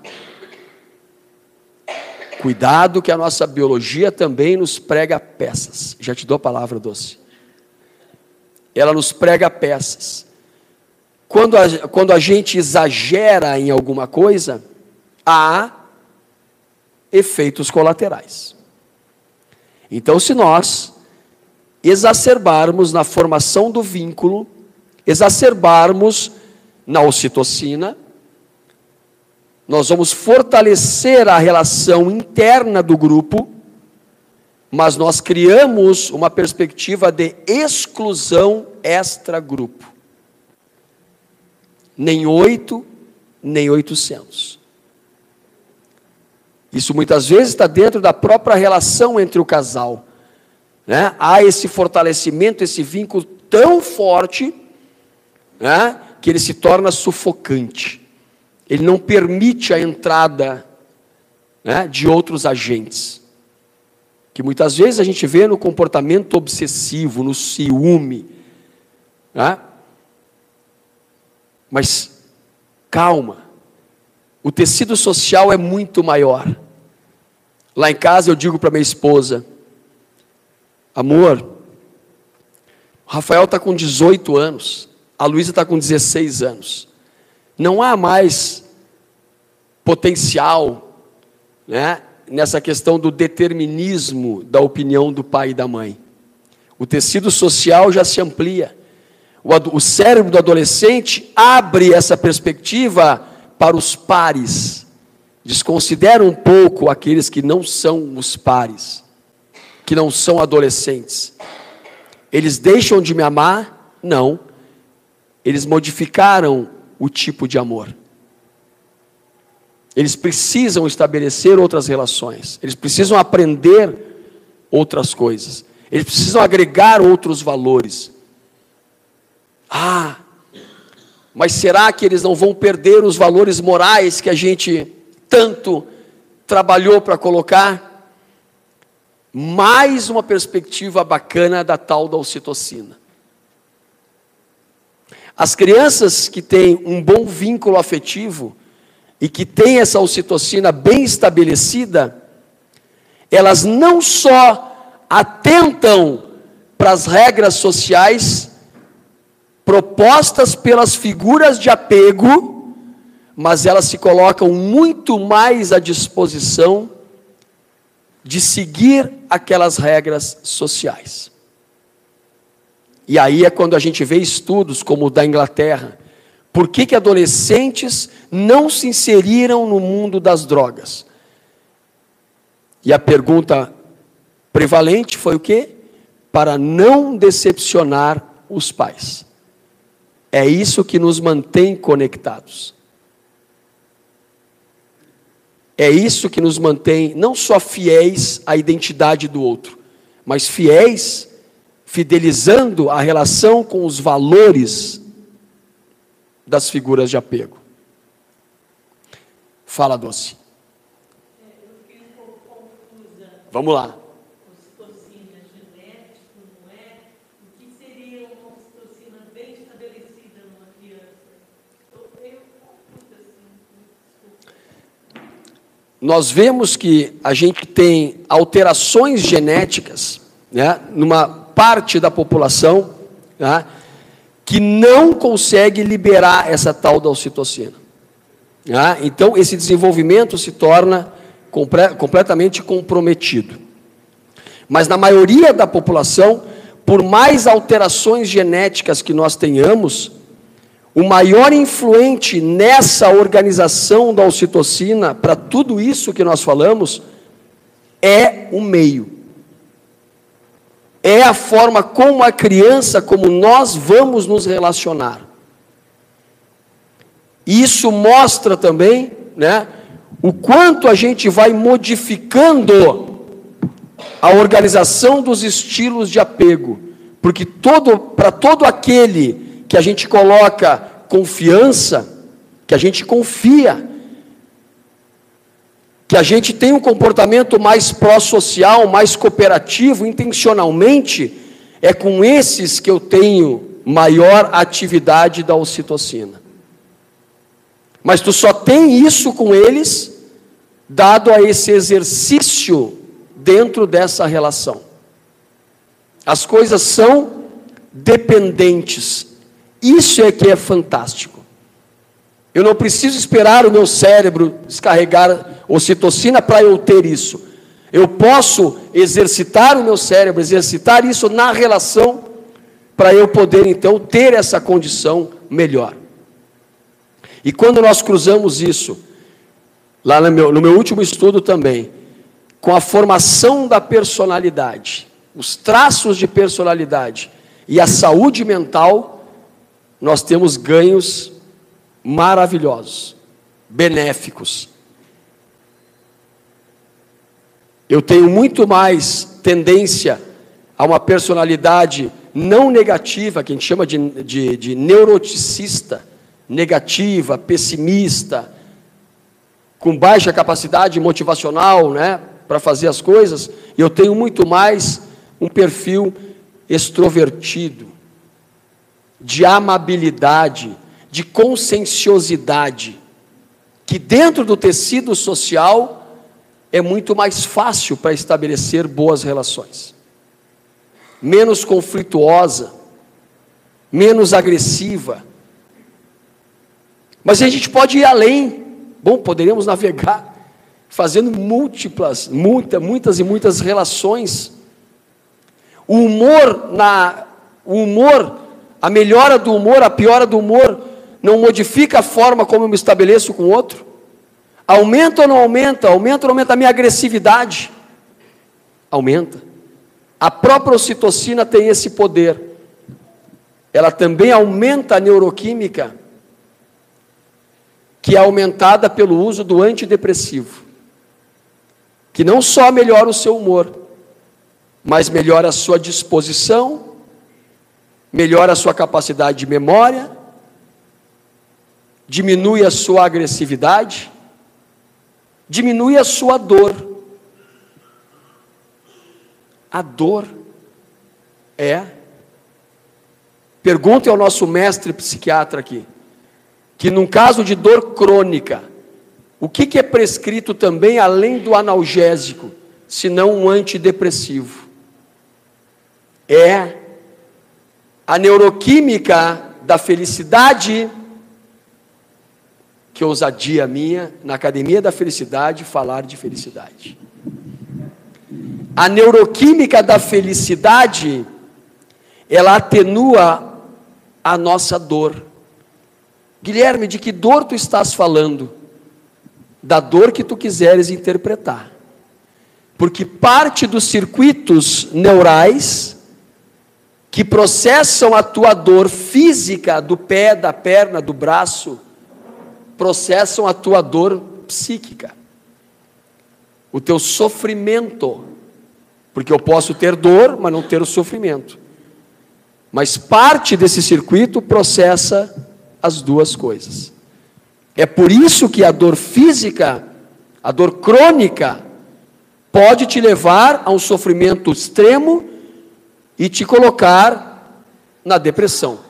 Speaker 5: Cuidado que a nossa biologia também nos prega peças. Já te dou a palavra, doce. Ela nos prega peças. Quando a, quando a gente exagera em alguma coisa, há efeitos colaterais. Então, se nós exacerbarmos na formação do vínculo, exacerbarmos na ocitocina, nós vamos fortalecer a relação interna do grupo, mas nós criamos uma perspectiva de exclusão extra-grupo. Nem oito, nem oitocentos. Isso muitas vezes está dentro da própria relação entre o casal. Né? Há esse fortalecimento, esse vínculo tão forte, né? que ele se torna sufocante ele não permite a entrada né, de outros agentes. Que muitas vezes a gente vê no comportamento obsessivo, no ciúme. Né? Mas, calma, o tecido social é muito maior. Lá em casa eu digo para minha esposa: amor, o Rafael está com 18 anos, a Luísa está com 16 anos. Não há mais potencial, né, nessa questão do determinismo da opinião do pai e da mãe. O tecido social já se amplia. O, o cérebro do adolescente abre essa perspectiva para os pares. Desconsidera um pouco aqueles que não são os pares, que não são adolescentes. Eles deixam de me amar? Não. Eles modificaram o tipo de amor. Eles precisam estabelecer outras relações. Eles precisam aprender outras coisas. Eles precisam agregar outros valores. Ah, mas será que eles não vão perder os valores morais que a gente tanto trabalhou para colocar? Mais uma perspectiva bacana da tal da ocitocina. As crianças que têm um bom vínculo afetivo e que têm essa ocitocina bem estabelecida, elas não só atentam para as regras sociais propostas pelas figuras de apego, mas elas se colocam muito mais à disposição de seguir aquelas regras sociais. E aí é quando a gente vê estudos como o da Inglaterra. Por que, que adolescentes não se inseriram no mundo das drogas? E a pergunta prevalente foi o quê? Para não decepcionar os pais. É isso que nos mantém conectados. É isso que nos mantém não só fiéis à identidade do outro, mas fiéis, fidelizando a relação com os valores das figuras de apego. Fala, doce. Vamos lá. nós vemos que a gente tem alterações genéticas, né, numa parte da população, né, que não consegue liberar essa tal da ocitocina. Né? Então, esse desenvolvimento se torna compre completamente comprometido. Mas na maioria da população, por mais alterações genéticas que nós tenhamos, o maior influente nessa organização da ocitocina, para tudo isso que nós falamos, é o meio. É a forma como a criança, como nós vamos nos relacionar. Isso mostra também, né, o quanto a gente vai modificando a organização dos estilos de apego, porque todo para todo aquele que a gente coloca confiança, que a gente confia, que a gente tem um comportamento mais pró-social, mais cooperativo, intencionalmente, é com esses que eu tenho maior atividade da ocitocina. Mas tu só tem isso com eles, dado a esse exercício dentro dessa relação. As coisas são dependentes, isso é que é fantástico. Eu não preciso esperar o meu cérebro descarregar ocitocina para eu ter isso. Eu posso exercitar o meu cérebro, exercitar isso na relação, para eu poder então ter essa condição melhor. E quando nós cruzamos isso, lá no meu, no meu último estudo também, com a formação da personalidade, os traços de personalidade e a saúde mental, nós temos ganhos maravilhosos, benéficos. Eu tenho muito mais tendência a uma personalidade não negativa, que a gente chama de, de, de neuroticista, negativa, pessimista, com baixa capacidade motivacional, né, para fazer as coisas, eu tenho muito mais um perfil extrovertido, de amabilidade, de conscienciosidade, que dentro do tecido social é muito mais fácil para estabelecer boas relações. Menos conflituosa, menos agressiva. Mas a gente pode ir além Bom, poderíamos navegar fazendo múltiplas, muita, muitas e muitas relações. O humor na o humor, a melhora do humor, a piora do humor não modifica a forma como eu me estabeleço com o outro? Aumenta ou não aumenta? Aumenta ou não aumenta a minha agressividade? Aumenta. A própria ocitocina tem esse poder. Ela também aumenta a neuroquímica, que é aumentada pelo uso do antidepressivo, que não só melhora o seu humor, mas melhora a sua disposição, melhora a sua capacidade de memória, diminui a sua agressividade, diminui a sua dor. A dor é. Pergunte ao nosso mestre psiquiatra aqui, que num caso de dor crônica, o que, que é prescrito também além do analgésico, senão um antidepressivo? É a neuroquímica da felicidade que ousadia minha, na Academia da Felicidade, falar de felicidade. A neuroquímica da felicidade, ela atenua a nossa dor. Guilherme, de que dor tu estás falando? Da dor que tu quiseres interpretar. Porque parte dos circuitos neurais que processam a tua dor física do pé, da perna, do braço, processam a tua dor psíquica, o teu sofrimento, porque eu posso ter dor, mas não ter o sofrimento. Mas parte desse circuito processa as duas coisas. É por isso que a dor física, a dor crônica, pode te levar a um sofrimento extremo e te colocar na depressão.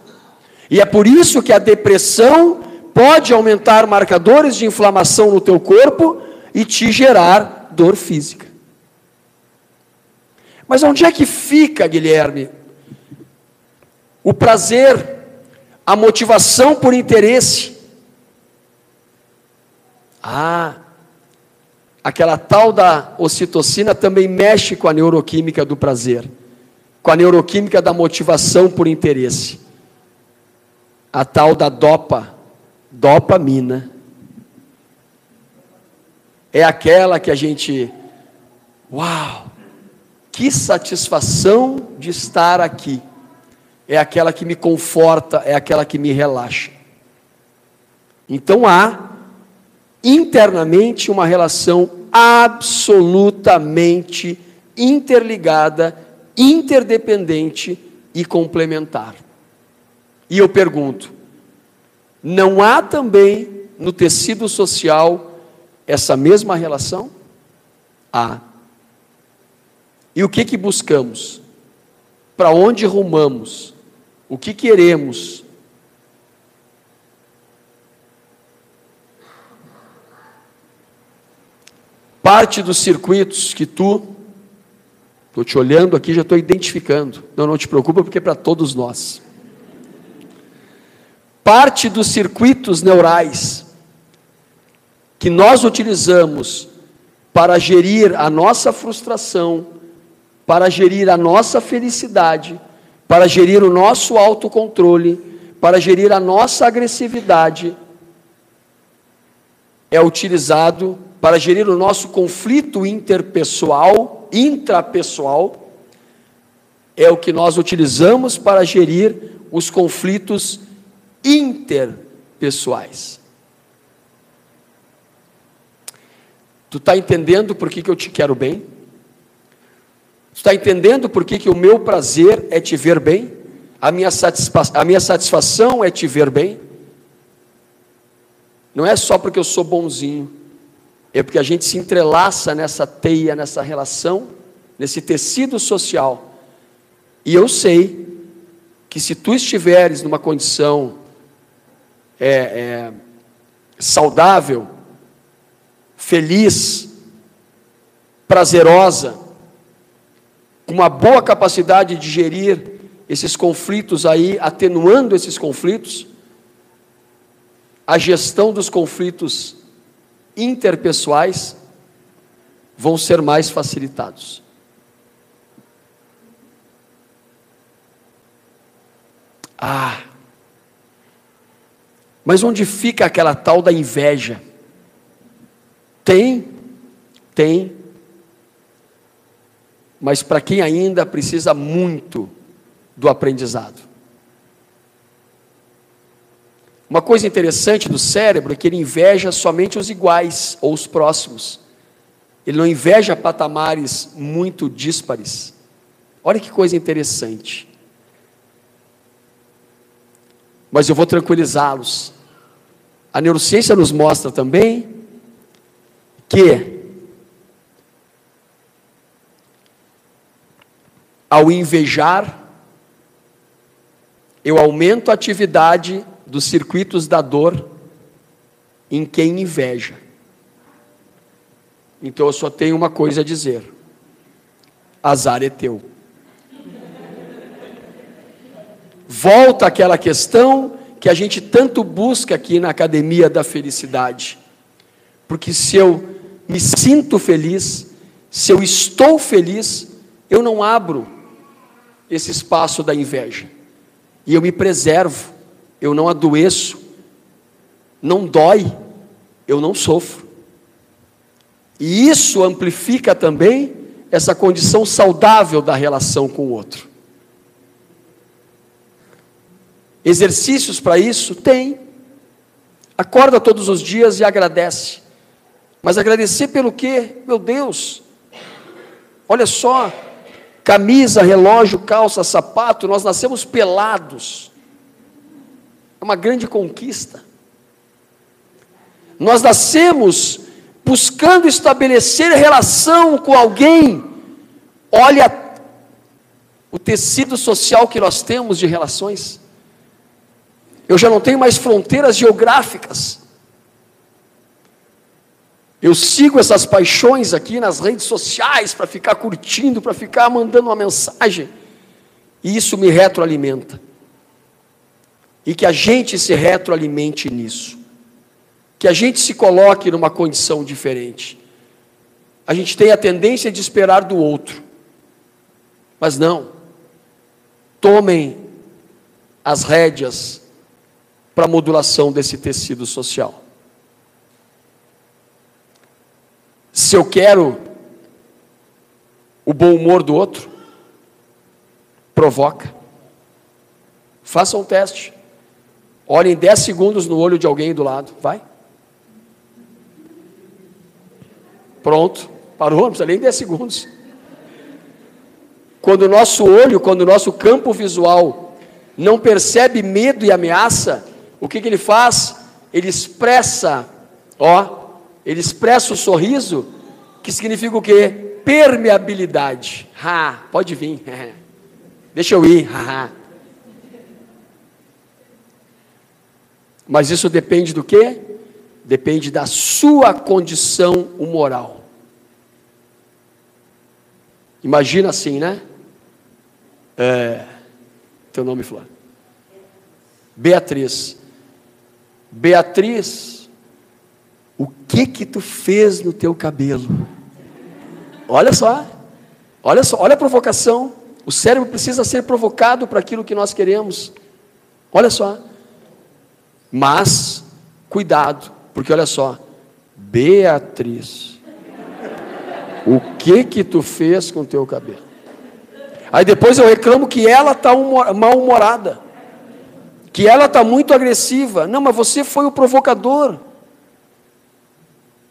Speaker 5: E é por isso que a depressão pode aumentar marcadores de inflamação no teu corpo e te gerar dor física. Mas onde é que fica, Guilherme, o prazer, a motivação por interesse? Ah, aquela tal da ocitocina também mexe com a neuroquímica do prazer, com a neuroquímica da motivação por interesse. A tal da dopa, dopamina. É aquela que a gente, uau, que satisfação de estar aqui. É aquela que me conforta, é aquela que me relaxa. Então há internamente uma relação absolutamente interligada, interdependente e complementar. E eu pergunto: não há também no tecido social essa mesma relação? Há. E o que que buscamos? Para onde rumamos? O que queremos? Parte dos circuitos que tu, estou te olhando aqui, já estou identificando. Não, não te preocupa, porque é para todos nós parte dos circuitos neurais que nós utilizamos para gerir a nossa frustração, para gerir a nossa felicidade, para gerir o nosso autocontrole, para gerir a nossa agressividade, é utilizado para gerir o nosso conflito interpessoal, intrapessoal, é o que nós utilizamos para gerir os conflitos interpessoais. Tu está entendendo por que, que eu te quero bem? Tu está entendendo por que, que o meu prazer é te ver bem? A minha, a minha satisfação é te ver bem? Não é só porque eu sou bonzinho, é porque a gente se entrelaça nessa teia, nessa relação, nesse tecido social. E eu sei que se tu estiveres numa condição é, é, saudável, feliz, prazerosa, com uma boa capacidade de gerir esses conflitos aí, atenuando esses conflitos, a gestão dos conflitos interpessoais vão ser mais facilitados. Ah, mas onde fica aquela tal da inveja? Tem, tem, mas para quem ainda precisa muito do aprendizado. Uma coisa interessante do cérebro é que ele inveja somente os iguais ou os próximos. Ele não inveja patamares muito díspares. Olha que coisa interessante. Mas eu vou tranquilizá-los. A neurociência nos mostra também que ao invejar, eu aumento a atividade dos circuitos da dor em quem inveja. Então eu só tenho uma coisa a dizer: azar é teu. Volta àquela questão que a gente tanto busca aqui na academia da felicidade. Porque se eu me sinto feliz, se eu estou feliz, eu não abro esse espaço da inveja. E eu me preservo, eu não adoeço, não dói, eu não sofro. E isso amplifica também essa condição saudável da relação com o outro. Exercícios para isso? Tem. Acorda todos os dias e agradece. Mas agradecer pelo quê? Meu Deus, olha só, camisa, relógio, calça, sapato, nós nascemos pelados. É uma grande conquista. Nós nascemos buscando estabelecer relação com alguém, olha o tecido social que nós temos de relações. Eu já não tenho mais fronteiras geográficas. Eu sigo essas paixões aqui nas redes sociais para ficar curtindo, para ficar mandando uma mensagem. E isso me retroalimenta. E que a gente se retroalimente nisso que a gente se coloque numa condição diferente. A gente tem a tendência de esperar do outro, mas não. Tomem as rédeas para a modulação desse tecido social. Se eu quero o bom humor do outro, provoca. Faça um teste. Olhem 10 segundos no olho de alguém do lado. Vai. Pronto, parou, não precisa nem 10 segundos. Quando o nosso olho, quando o nosso campo visual não percebe medo e ameaça, o que, que ele faz? Ele expressa, ó, ele expressa o sorriso, que significa o quê? Permeabilidade. Ha, pode vir. Deixa eu ir. Mas isso depende do quê? depende da sua condição humoral. Imagina assim, né? É, teu nome, Flávio? Beatriz. Beatriz, o que que tu fez no teu cabelo? Olha só, olha só, olha a provocação. O cérebro precisa ser provocado para aquilo que nós queremos. Olha só. Mas, cuidado, porque olha só, Beatriz, o que que tu fez com o teu cabelo? Aí depois eu reclamo que ela está mal-humorada, que ela está muito agressiva. Não, mas você foi o provocador.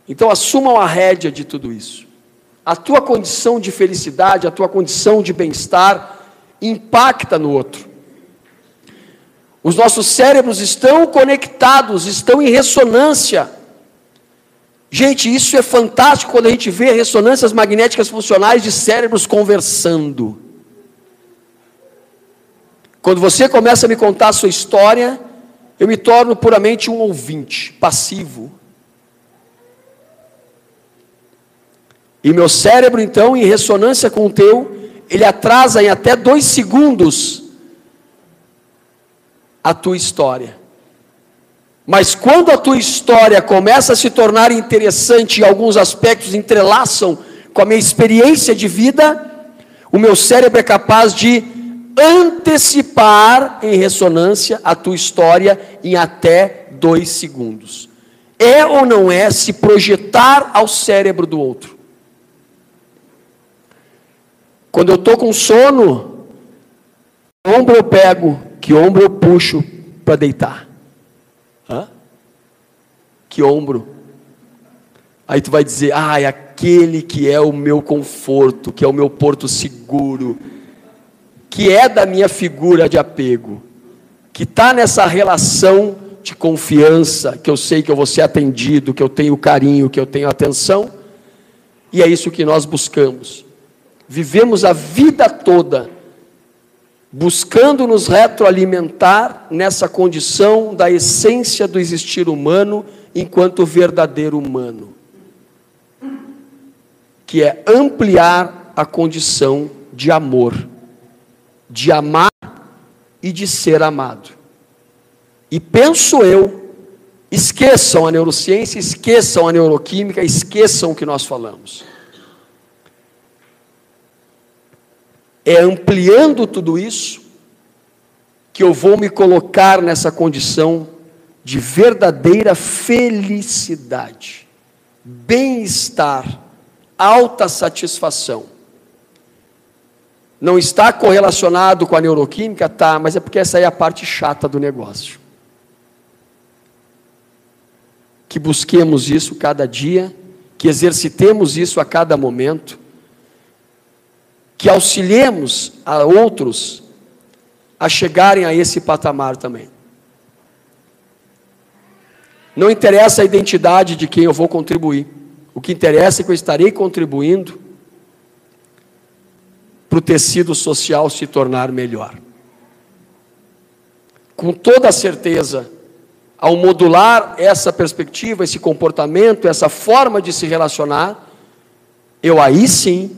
Speaker 5: Então assumam a rédea de tudo isso. A tua condição de felicidade, a tua condição de bem-estar impacta no outro. Os nossos cérebros estão conectados, estão em ressonância. Gente, isso é fantástico quando a gente vê ressonâncias magnéticas funcionais de cérebros conversando. Quando você começa a me contar a sua história, eu me torno puramente um ouvinte, passivo. E meu cérebro, então, em ressonância com o teu, ele atrasa em até dois segundos a tua história. Mas quando a tua história começa a se tornar interessante e alguns aspectos entrelaçam com a minha experiência de vida, o meu cérebro é capaz de antecipar em ressonância a tua história em até dois segundos. É ou não é se projetar ao cérebro do outro? Quando eu estou com sono, que ombro eu pego, que ombro eu puxo para deitar? Hã? Que ombro? Aí tu vai dizer, ah, é aquele que é o meu conforto, que é o meu porto seguro, que é da minha figura de apego, que está nessa relação de confiança, que eu sei que eu vou ser atendido, que eu tenho carinho, que eu tenho atenção, e é isso que nós buscamos. Vivemos a vida toda buscando nos retroalimentar nessa condição da essência do existir humano enquanto verdadeiro humano que é ampliar a condição de amor, de amar e de ser amado. E penso eu, esqueçam a neurociência, esqueçam a neuroquímica, esqueçam o que nós falamos. É ampliando tudo isso que eu vou me colocar nessa condição de verdadeira felicidade, bem-estar alta satisfação. Não está correlacionado com a neuroquímica? Tá, mas é porque essa aí é a parte chata do negócio. Que busquemos isso cada dia, que exercitemos isso a cada momento, que auxiliemos a outros a chegarem a esse patamar também. Não interessa a identidade de quem eu vou contribuir. O que interessa é que eu estarei contribuindo para o tecido social se tornar melhor. Com toda certeza, ao modular essa perspectiva, esse comportamento, essa forma de se relacionar, eu aí sim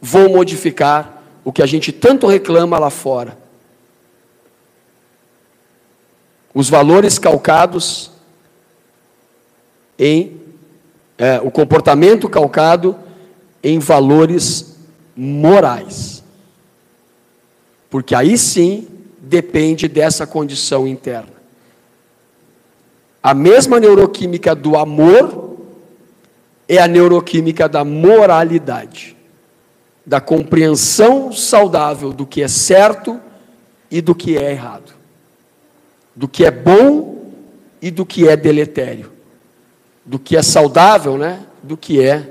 Speaker 5: vou modificar o que a gente tanto reclama lá fora. Os valores calcados em é, o comportamento calcado em valores morais. Porque aí sim depende dessa condição interna. A mesma neuroquímica do amor é a neuroquímica da moralidade, da compreensão saudável do que é certo e do que é errado, do que é bom e do que é deletério do que é saudável, né, do que é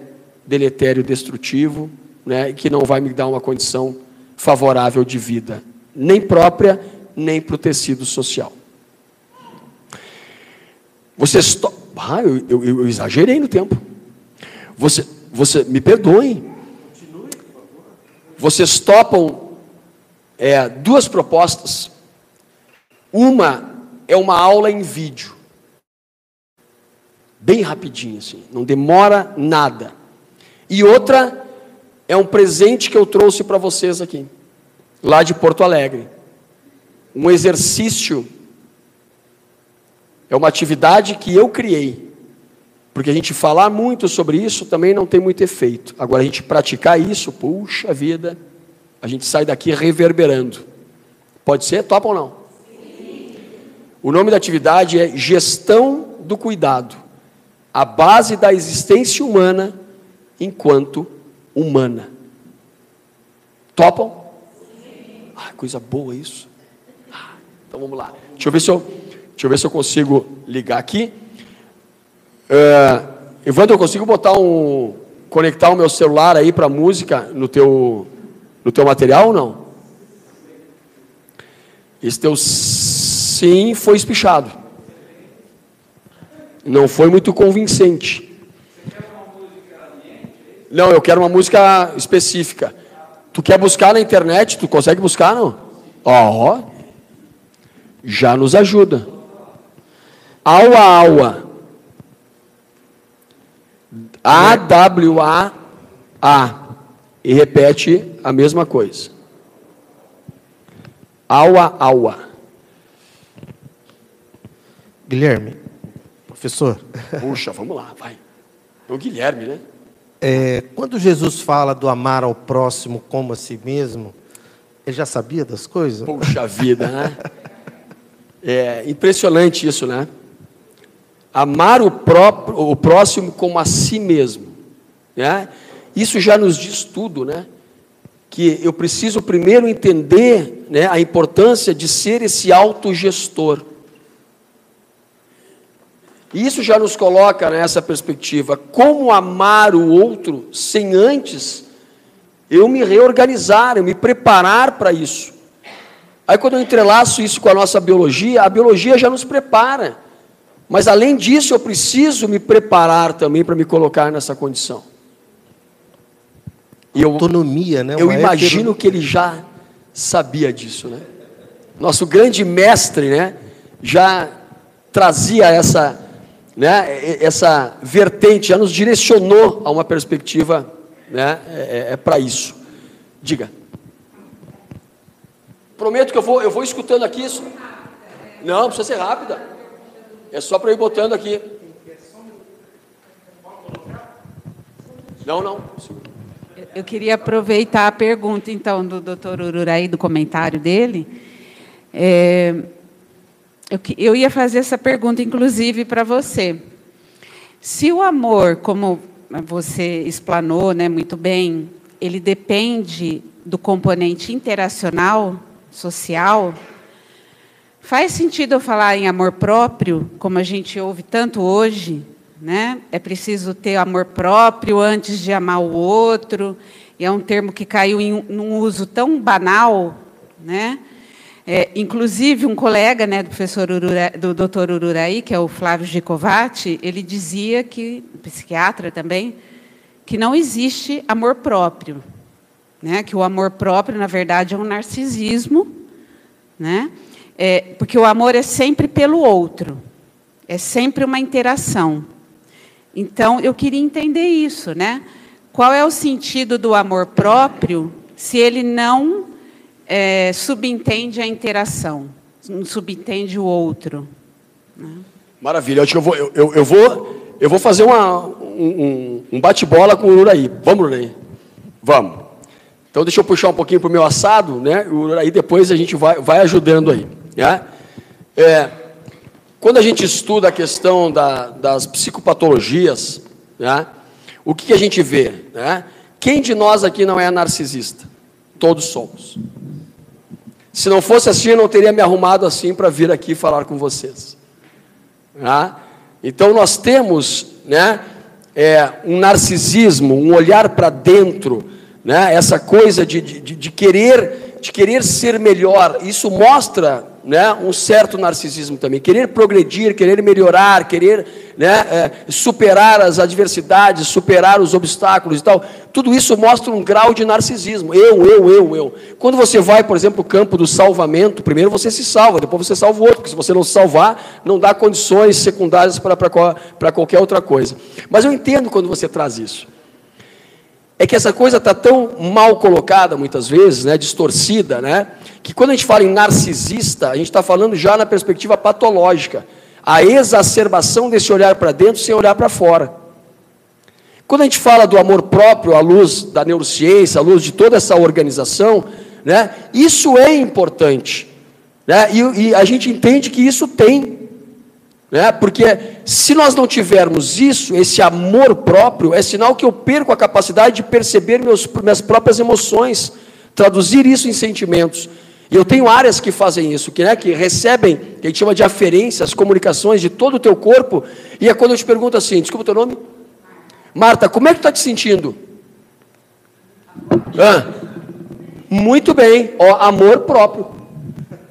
Speaker 5: deletério destrutivo, né, que não vai me dar uma condição favorável de vida, nem própria, nem para o tecido social. Vocês. To... Ah, eu, eu, eu, exagerei no tempo. Você, você, me perdoem. Vocês topam é, duas propostas. Uma é uma aula em vídeo bem rapidinho assim, não demora nada. E outra é um presente que eu trouxe para vocês aqui, lá de Porto Alegre. Um exercício é uma atividade que eu criei. Porque a gente falar muito sobre isso também não tem muito efeito. Agora a gente praticar isso, puxa vida, a gente sai daqui reverberando. Pode ser? Topa ou não? Sim. O nome da atividade é Gestão do Cuidado a base da existência humana enquanto humana. Topam? Ah, coisa boa isso. Ah, então vamos lá. Deixa eu ver se eu, deixa eu ver se eu consigo ligar aqui. Uh, Evandro, eu consigo botar um conectar o meu celular aí para música no teu no teu material ou não? Esse teu sim foi espichado não foi muito convincente. Não, eu quero uma música específica. Tu quer buscar na internet? Tu consegue buscar, não? Ó, oh, já nos ajuda. Aua, aua. A-W-A-A. E repete a mesma coisa. Aua, aua.
Speaker 4: Guilherme, professor.
Speaker 5: Puxa, vamos lá, vai. É o Guilherme, né?
Speaker 4: É, quando Jesus fala do amar ao próximo como a si mesmo, ele já sabia das coisas?
Speaker 5: Puxa vida, né? É impressionante isso, né? Amar o, próprio, o próximo como a si mesmo. Né? Isso já nos diz tudo, né? Que eu preciso primeiro entender né, a importância de ser esse autogestor. E isso já nos coloca nessa perspectiva. Como amar o outro sem antes eu me reorganizar, eu me preparar para isso. Aí quando eu entrelaço isso com a nossa biologia, a biologia já nos prepara. Mas além disso, eu preciso me preparar também para me colocar nessa condição.
Speaker 4: E eu, Autonomia, né?
Speaker 5: Eu imagino que ele já sabia disso, né? Nosso grande mestre, né? Já trazia essa, né? Essa vertente, já nos direcionou a uma perspectiva, né? É, é, é para isso. Diga. Prometo que eu vou, eu vou escutando aqui isso. Não, precisa ser rápida. É só para ir botando aqui. Não, não.
Speaker 6: Eu queria aproveitar a pergunta, então, do doutor Ururaí, do comentário dele. É, eu, eu ia fazer essa pergunta, inclusive, para você. Se o amor, como você explanou né, muito bem, ele depende do componente interacional, social, Faz sentido eu falar em amor próprio, como a gente ouve tanto hoje, né? É preciso ter amor próprio antes de amar o outro. E é um termo que caiu em um uso tão banal, né? É, inclusive um colega, né, do professor Urura, do Dr. Ururaí, que é o Flávio Gicovati, ele dizia que psiquiatra também, que não existe amor próprio, né? Que o amor próprio, na verdade, é um narcisismo, né? É, porque o amor é sempre pelo outro, é sempre uma interação. Então, eu queria entender isso, né? Qual é o sentido do amor próprio se ele não é, subentende a interação, subentende o outro? Né?
Speaker 5: Maravilha. Acho que eu vou, eu, eu, eu vou, eu vou fazer uma, um, um bate-bola com o Uraí. Vamos, Uraí? Vamos. Então, deixa eu puxar um pouquinho para o meu assado, né? O Uraí depois a gente vai, vai ajudando aí. Né? É, quando a gente estuda a questão da, das psicopatologias, né, o que, que, a gente vê? Né? Quem de nós aqui não é narcisista? Todos somos. Se não fosse assim, eu não teria me arrumado assim para vir aqui falar com vocês. Né? Então nós temos né, é, um narcisismo, um olhar para dentro, né, essa coisa de, de, de, querer, de querer ser melhor. Isso mostra né, um certo narcisismo também, querer progredir, querer melhorar, querer né, é, superar as adversidades, superar os obstáculos e tal. Tudo isso mostra um grau de narcisismo. Eu, eu, eu, eu. Quando você vai, por exemplo, o campo do salvamento, primeiro você se salva, depois você salva o outro, porque se você não se salvar, não dá condições secundárias para qualquer outra coisa. Mas eu entendo quando você traz isso é que essa coisa está tão mal colocada muitas vezes, né, distorcida, né, que quando a gente fala em narcisista, a gente está falando já na perspectiva patológica, a exacerbação desse olhar para dentro sem olhar para fora. Quando a gente fala do amor próprio à luz da neurociência, à luz de toda essa organização, né, isso é importante. Né, e, e a gente entende que isso tem né? Porque se nós não tivermos isso, esse amor próprio, é sinal que eu perco a capacidade de perceber meus, minhas próprias emoções, traduzir isso em sentimentos. E eu tenho áreas que fazem isso, que, né, que recebem, que a gente chama de aferências, comunicações de todo o teu corpo, e é quando eu te pergunto assim, desculpa o teu nome? Marta, como é que tu está te sentindo? Ah, muito bem, ó, amor próprio,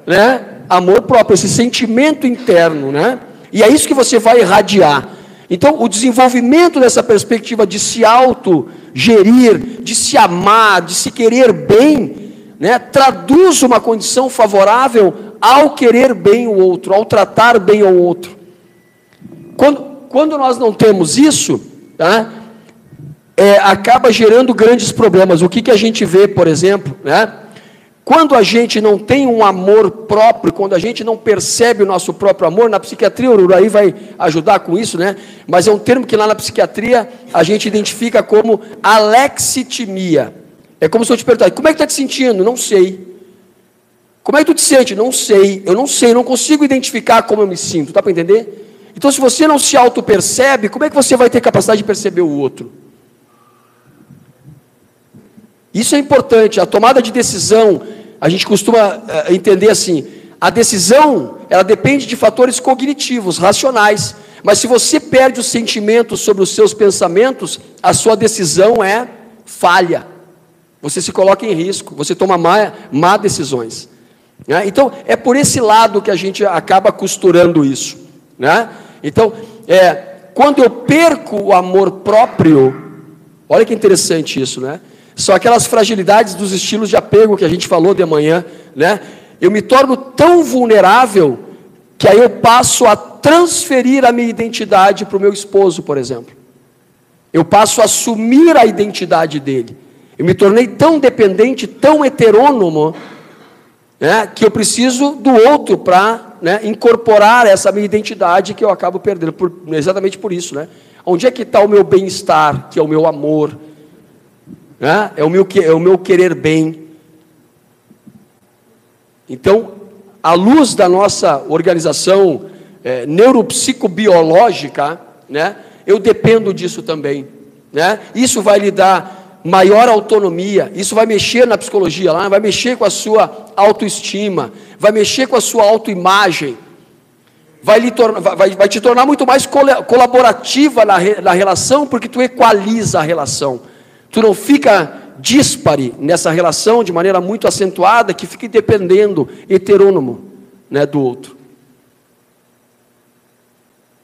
Speaker 5: né? Amor próprio, esse sentimento interno, né? E é isso que você vai irradiar. Então, o desenvolvimento dessa perspectiva de se autogerir, de se amar, de se querer bem, né, traduz uma condição favorável ao querer bem o outro, ao tratar bem o outro. Quando, quando nós não temos isso, tá, é, acaba gerando grandes problemas. O que, que a gente vê, por exemplo, né, Quando a gente não tem um amor próprio, quando a gente não percebe o nosso próprio amor, na psiquiatria, o Ururaí vai ajudar com isso, né? Mas é um termo que lá na psiquiatria a gente identifica como alexitimia. É como se eu te perguntasse, como é que está te sentindo? Não sei. Como é que tu te sente? Não sei. Eu não sei, não consigo identificar como eu me sinto. Dá para entender? Então, se você não se auto-percebe, como é que você vai ter capacidade de perceber o outro? Isso é importante. A tomada de decisão, a gente costuma uh, entender assim: a decisão, ela depende de fatores cognitivos, racionais. Mas se você perde o sentimento sobre os seus pensamentos, a sua decisão é falha. Você se coloca em risco, você toma má, má decisões. Né? Então, é por esse lado que a gente acaba costurando isso. Né? Então, é, quando eu perco o amor próprio, olha que interessante isso, né? São aquelas fragilidades dos estilos de apego que a gente falou de manhã, né? Eu me torno tão vulnerável que aí eu passo a transferir a minha identidade para o meu esposo, por exemplo. Eu passo a assumir a identidade dele. Eu me tornei tão dependente, tão heterônomo, né, que eu preciso do outro para né, incorporar essa minha identidade que eu acabo perdendo. Por, exatamente por isso. Né? Onde é que está o meu bem-estar, que é o meu amor, né? é, o meu, é o meu querer bem. Então, à luz da nossa organização é, neuropsicobiológica, né, eu dependo disso também. Né? Isso vai lhe dar maior autonomia, isso vai mexer na psicologia lá, vai mexer com a sua autoestima, vai mexer com a sua autoimagem, vai, lhe tornar, vai, vai te tornar muito mais colaborativa na, na relação, porque tu equaliza a relação. Tu não fica dispare nessa relação de maneira muito acentuada que fique dependendo, heterônomo, né, do outro.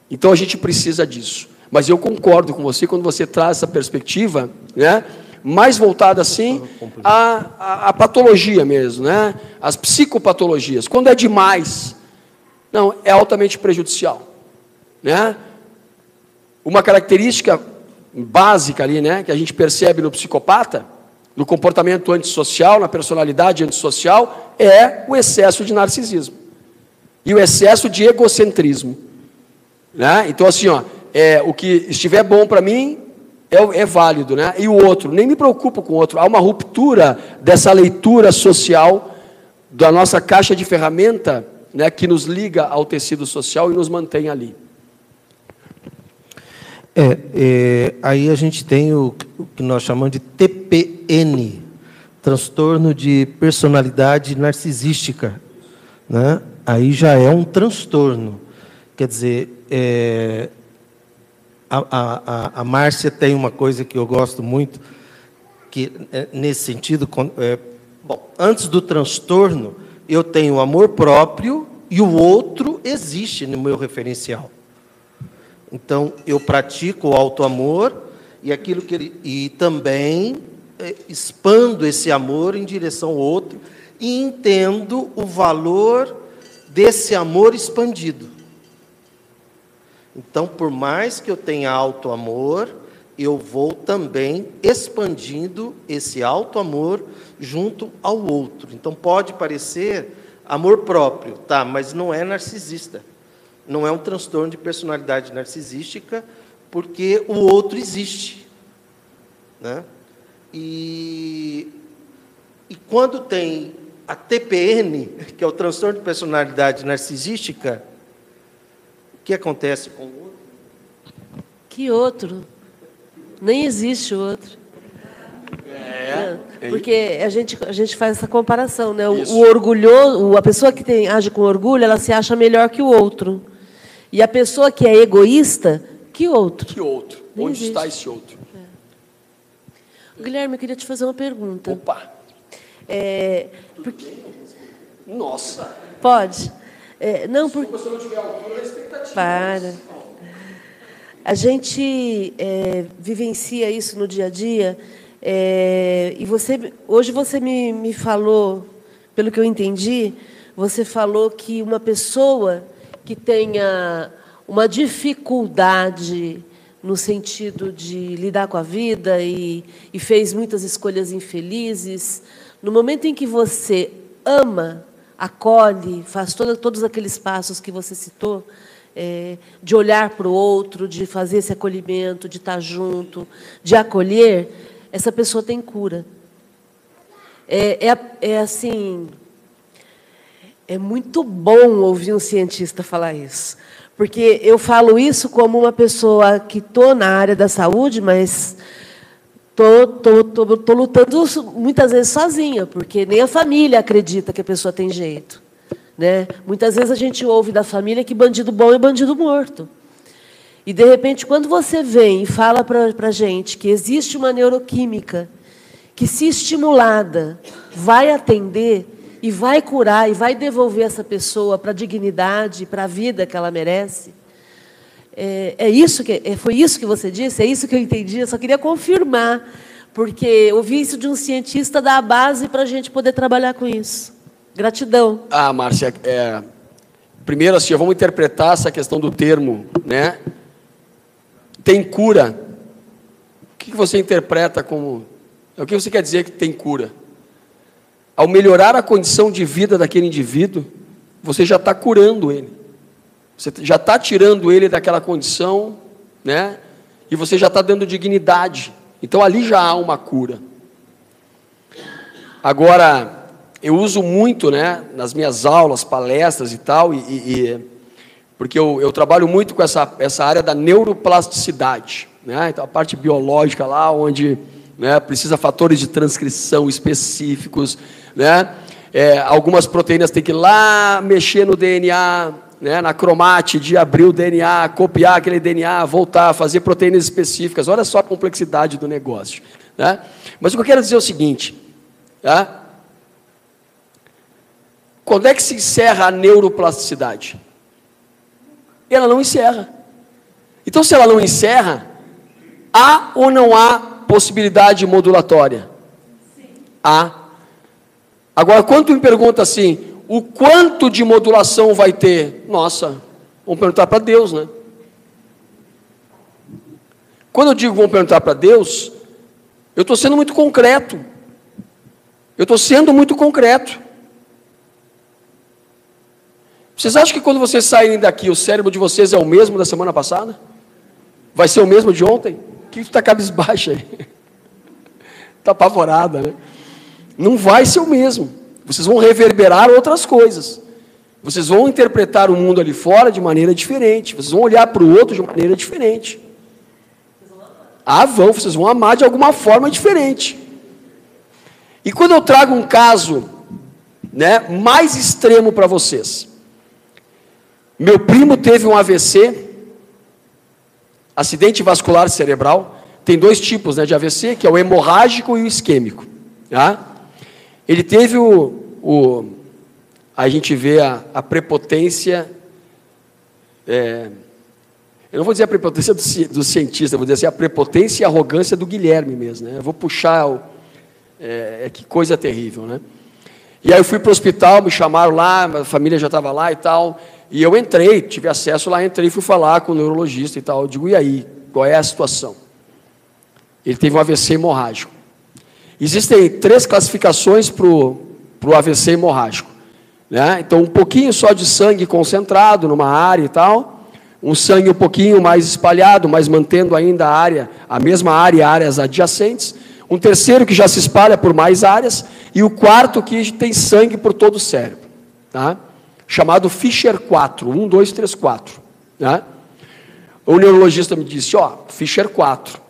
Speaker 5: Então a gente precisa disso. Mas eu concordo com você quando você traz essa perspectiva, né, mais voltada assim à, à, à patologia mesmo, né, às psicopatologias. Quando é demais, não, é altamente prejudicial, né? Uma característica básica ali, né, que a gente percebe no psicopata, no comportamento antissocial, na personalidade antissocial, é o excesso de narcisismo e o excesso de egocentrismo. Né? Então, assim, ó, é, o que estiver bom para mim é, é, válido, né? e o outro, nem me preocupo com o outro. Há uma ruptura dessa leitura social da nossa caixa de ferramenta né, que nos liga ao tecido social e nos mantém ali.
Speaker 4: É, é, aí a gente tem o, o, que nós chamamos de TPN, transtorno de personalidade narcisística. Né? Aí já é um transtorno. Quer dizer, é, a, a, a Márcia tem uma coisa que eu gosto muito, que é, nesse sentido, é, bom, antes do transtorno, eu tenho amor próprio e o outro existe no meu referencial. Então, eu pratico o auto-amor e aquilo que ele e também é, expando esse amor em direção ao outro e entendo o valor desse amor expandido. Então, por mais que eu tenha auto-amor, eu vou também expandindo esse auto-amor junto ao outro. Então, pode parecer amor próprio, tá, mas não é narcisista não é um transtorno de personalidade narcisística, porque o outro existe. Né? E, e quando tem a TPN, que é o transtorno de personalidade narcisística, o que acontece com o outro?
Speaker 1: Que outro? Nem existe outro.
Speaker 5: É,
Speaker 1: é, porque a gente, a gente faz essa comparação, né? O, o orgulhoso, a pessoa que tem, age com orgulho, ela se acha melhor que o outro. E a pessoa que é egoísta, que outro?
Speaker 5: Que outro? Nem Onde existe. está esse outro?
Speaker 1: É. Guilherme, eu queria te fazer uma pergunta.
Speaker 5: Opa!
Speaker 1: É, porque...
Speaker 5: Nossa!
Speaker 1: Pode? É, não, porque...
Speaker 5: Se você não tiver altura, expectativa.
Speaker 1: Para. A gente é, vivencia isso no dia a dia. É, e você, hoje você me, me falou, pelo que eu entendi, você falou que uma pessoa que tenha uma dificuldade no sentido de lidar com a vida e, e fez muitas escolhas infelizes, No momento em que você ama, acolhe, faz todo, todos aqueles passos que você citou, é, de olhar para o outro, de fazer esse acolhimento, de estar junto, de acolher, essa pessoa tem cura. É, é, é assim, é muito bom ouvir um cientista falar isso, porque eu falo isso como uma pessoa que estou na área da saúde, mas tô, tô, tô, tô, lutando muitas vezes sozinha, porque nem a família acredita que a pessoa tem jeito. Né? Muitas vezes a gente ouve da família que bandido bom é bandido morto. E, de repente, quando você vem e fala para a gente que existe uma neuroquímica que, se estimulada, vai atender e vai curar e vai devolver essa pessoa para a dignidade, para a vida que ela merece, é, é isso que é, foi isso que você disse, é isso que eu entendi. Eu só queria confirmar, porque ouvi isso de um cientista da base para a gente poder trabalhar com isso. Gratidão.
Speaker 5: Ah, Márcia, é, primeiro assim, vamos interpretar essa questão do termo, né? Tem cura. O que você interpreta como? O que você quer dizer que tem cura? Ao melhorar a condição de vida daquele indivíduo, você já está curando ele. Você já está tirando ele daquela condição, né? E você já está dando dignidade. Então ali já há uma cura. Agora, eu uso muito, né, nas minhas aulas, palestras e tal, e, e porque eu, eu, trabalho muito com essa, essa área da neuroplasticidade, né, então a parte biológica lá, onde né, precisa fatores de transcrição específicos, né, é, algumas proteínas têm que ir lá mexer no DNA, né, na de abrir o DNA, copiar aquele DNA, voltar, fazer proteínas específicas. Olha só a complexidade do negócio. Né? Mas o que eu quero dizer é o seguinte: tá? Quando é que se encerra a neuroplasticidade? Ela não encerra. Então, se ela não encerra, há ou não há possibilidade modulatória? Sim. Há. Agora, quando tu me pergunta assim, o quanto de modulação vai ter? Nossa, vamos perguntar para Deus, né? Quando eu digo vamos perguntar para Deus, eu estou sendo muito concreto. Eu estou sendo muito concreto. Vocês acham que quando vocês saírem daqui, o cérebro de vocês é o mesmo da semana passada? Vai ser o mesmo de ontem? Que está cabisbaixa aí? Está apavorada, né? Não vai ser o mesmo. Vocês vão reverberar outras coisas. Vocês vão interpretar o mundo ali fora de maneira diferente. Vocês vão olhar para o outro de maneira diferente. Ah, vão, vocês vão amar de alguma forma diferente. E quando eu trago um caso né, mais extremo para vocês, meu primo teve um AVC, acidente vascular cerebral. Tem dois tipos né, de AVC, que é o hemorrágico e o isquêmico. Tá? Ele teve o, o a gente vê a, a prepotência, é, eu não vou dizer a prepotência do, do cientista, vou dizer assim, a prepotência e a arrogância do Guilherme mesmo. Né? Eu vou puxar, o, é, é, que coisa terrível. Né? E aí eu fui para o hospital, me chamaram lá, a família já estava lá e tal. E eu entrei, tive acesso lá, entrei e fui falar com o neurologista e tal. Eu digo, e aí, qual é a situação? Ele teve um AVC hemorrágico. Existem três classificações para o AVC hemorrágico. Né? Então, um pouquinho só de sangue concentrado numa área e tal, um sangue um pouquinho mais espalhado, mas mantendo ainda a área, a mesma área e áreas adjacentes. Um terceiro que já se espalha por mais áreas, e o quarto que tem sangue por todo o cérebro. Tá? Chamado Fischer 4, 1, 2, 3, 4. Né? O neurologista me disse, ó, Fischer 4.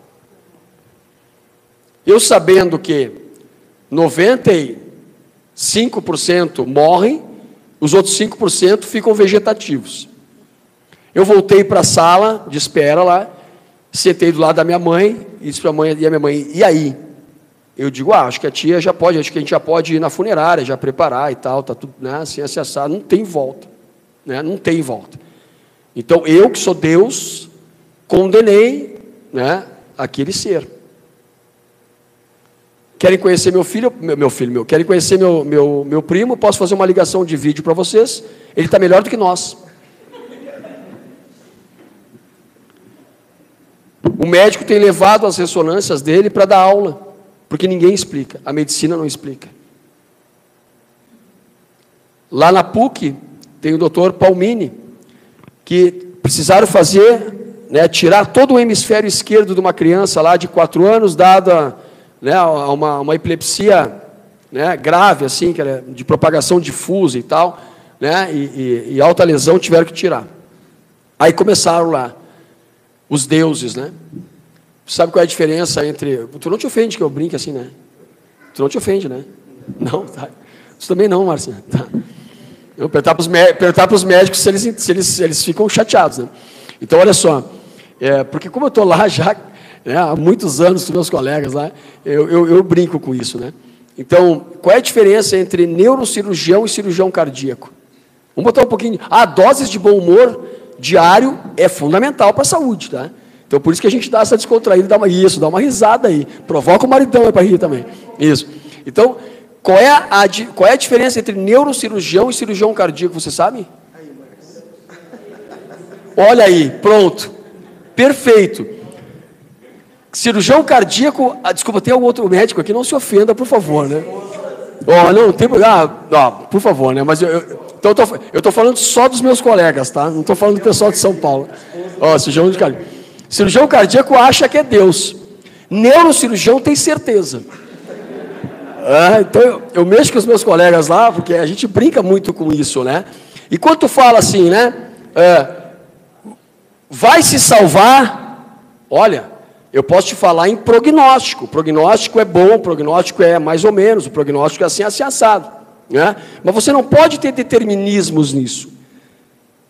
Speaker 5: Eu sabendo que 95% morrem, os outros 5% ficam vegetativos. Eu voltei para a sala de espera lá, sentei do lado da minha mãe e disse para a mãe e a minha mãe, e aí? Eu digo, ah, acho que a tia já pode, acho que a gente já pode ir na funerária, já preparar e tal, tá tudo, né, assim, assim, assado, não tem volta, né, não tem volta. Então, eu que sou Deus, condenei, né, aquele ser. Querem conhecer meu filho, meu, meu filho, meu, querem conhecer meu, meu, meu primo, posso fazer uma ligação de vídeo para vocês, ele está melhor do que nós. O médico tem levado as ressonâncias dele para dar aula. Porque ninguém explica, a medicina não explica. lá na PUC, tem o doutor Palmini, que precisaram fazer, né, tirar todo o hemisfério esquerdo de uma criança lá de 4 anos, dada né, uma, uma epilepsia né, grave, assim, que era de propagação difusa e tal, né, e, e, e alta lesão, tiveram que tirar. Aí começaram lá, os deuses, né? Sabe qual é a diferença entre. Tu não te ofende que eu brinque assim, né? Tu não te ofende, né? Não, tá. Isso também não, Márcia. Tá. Eu perguntar para os médicos se eles, se, eles, se eles ficam chateados, né? Então, olha só. É, porque como eu estou lá já né, há muitos anos com meus colegas lá, eu, eu, eu brinco com isso, né? Então, qual é a diferença entre neurocirurgião e cirurgião cardíaco? Vamos botar um pouquinho. A doses de bom humor diário é fundamental para a saúde, tá? Então, por isso que a gente dá essa descontraída, dá uma, isso, dá uma risada aí. Provoca o maridão para rir também. Isso. Então, qual é, a, qual é a diferença entre neurocirurgião e cirurgião cardíaco, você sabe? Olha aí, pronto. Perfeito. Cirurgião cardíaco, ah, desculpa, tem algum outro médico aqui, não se ofenda, por favor, né? Oh, não, tem, ah, ah, por favor, né? Mas eu, eu então eu estou falando só dos meus colegas, tá? Não estou falando do pessoal de São Paulo. Ó, oh, cirurgião cardíaco. Cirurgião cardíaco acha que é Deus. Neurocirurgião tem certeza. Ah, então eu, eu, mexo com os meus colegas lá, porque a gente brinca muito com isso, né? E quando tu fala assim, né? É, vai se salvar, olha, eu posso te falar em prognóstico. Prognóstico é bom, prognóstico é mais ou menos, o prognóstico é assim, assim assado. Né? Mas você não pode ter determinismos nisso.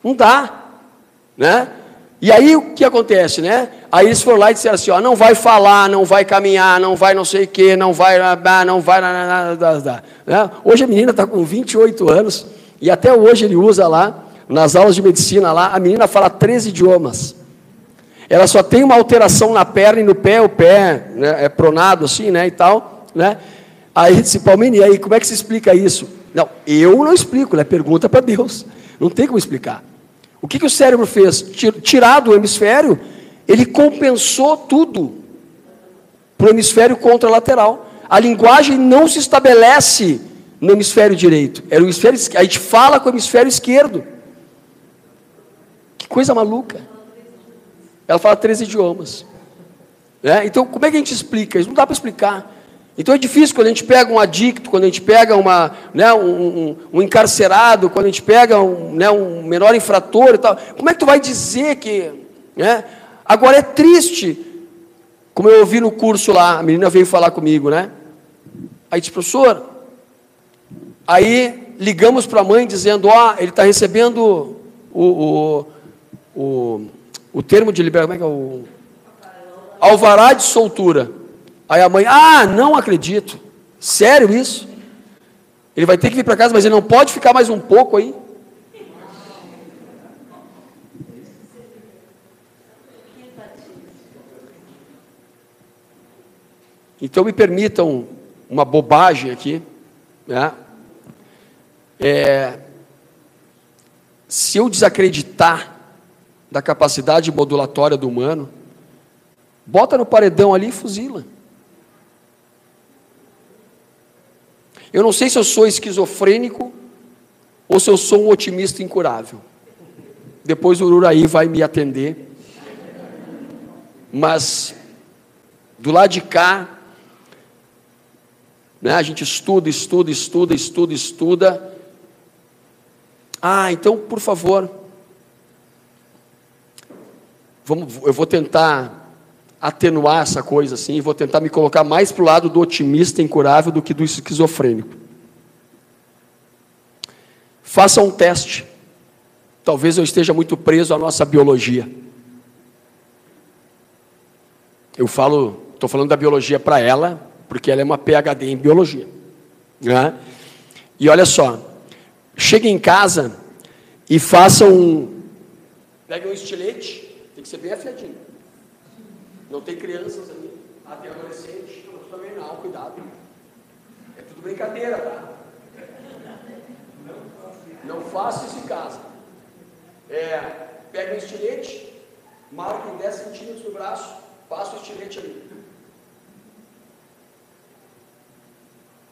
Speaker 5: Não dá. Né? E aí o que acontece, né? Aí eles foram lá e disseram assim: ó, não vai falar, não vai caminhar, não vai não sei o que, não vai, não vai. Né? Hoje a menina está com 28 anos e até hoje ele usa lá, nas aulas de medicina lá, a menina fala três idiomas. Ela só tem uma alteração na perna e no pé, o pé né, é pronado assim, né, e tal, né? Aí disse, Palmini, aí como é que se explica isso? Não, eu não explico, né? Pergunta para Deus. Não tem como explicar. O que, que o cérebro fez? Tirado o hemisfério, ele compensou tudo para o hemisfério contralateral. A linguagem não se estabelece no hemisfério direito. Era o hemisfério, a gente fala com o hemisfério esquerdo. Que coisa maluca. Ela fala três idiomas. Né? Então, como é que a gente explica isso? Não dá para explicar. Então é difícil quando a gente pega um adicto, quando a gente pega uma, né, um, um, um, encarcerado, quando a gente pega um, né, um menor infrator e tal. Como é que tu vai dizer que. Né? Agora é triste, como eu ouvi no curso lá, a menina veio falar comigo, né? Aí disse, professor, aí ligamos para a mãe dizendo, ó, oh, ele está recebendo o, o, o o termo de liberdade, como é que é o. Alvará de soltura. Aí a mãe, ah, não acredito. Sério isso? Ele vai ter que vir para casa, mas ele não pode ficar mais um pouco aí? Então me permitam uma bobagem aqui. Né? É, se eu desacreditar da capacidade modulatória do humano, bota no paredão ali e fuzila. Eu não sei se eu sou esquizofrênico ou se eu sou um otimista incurável. Depois o Ururaí vai me atender. Mas do lado de cá, né, a gente estuda, estuda, estuda, estuda, estuda. Ah, então, por favor, Vamos, eu vou tentar atenuar essa coisa assim, e vou tentar me colocar mais para o lado do otimista incurável do que do esquizofrênico. Faça um teste. Talvez eu esteja muito preso à nossa biologia. Eu falo, estou falando da biologia para ela, porque ela é uma PhD em biologia. Né? E olha só, chegue em casa e faça um. Pegue um estilete tem que ser bem afiadinho. Não tem crianças ali, até adolescente, também não, cuidado. É tudo brincadeira, tá? Não faça isso em casa. É, pega um estilete, marca em 10 centímetros do braço, passa o estilete ali.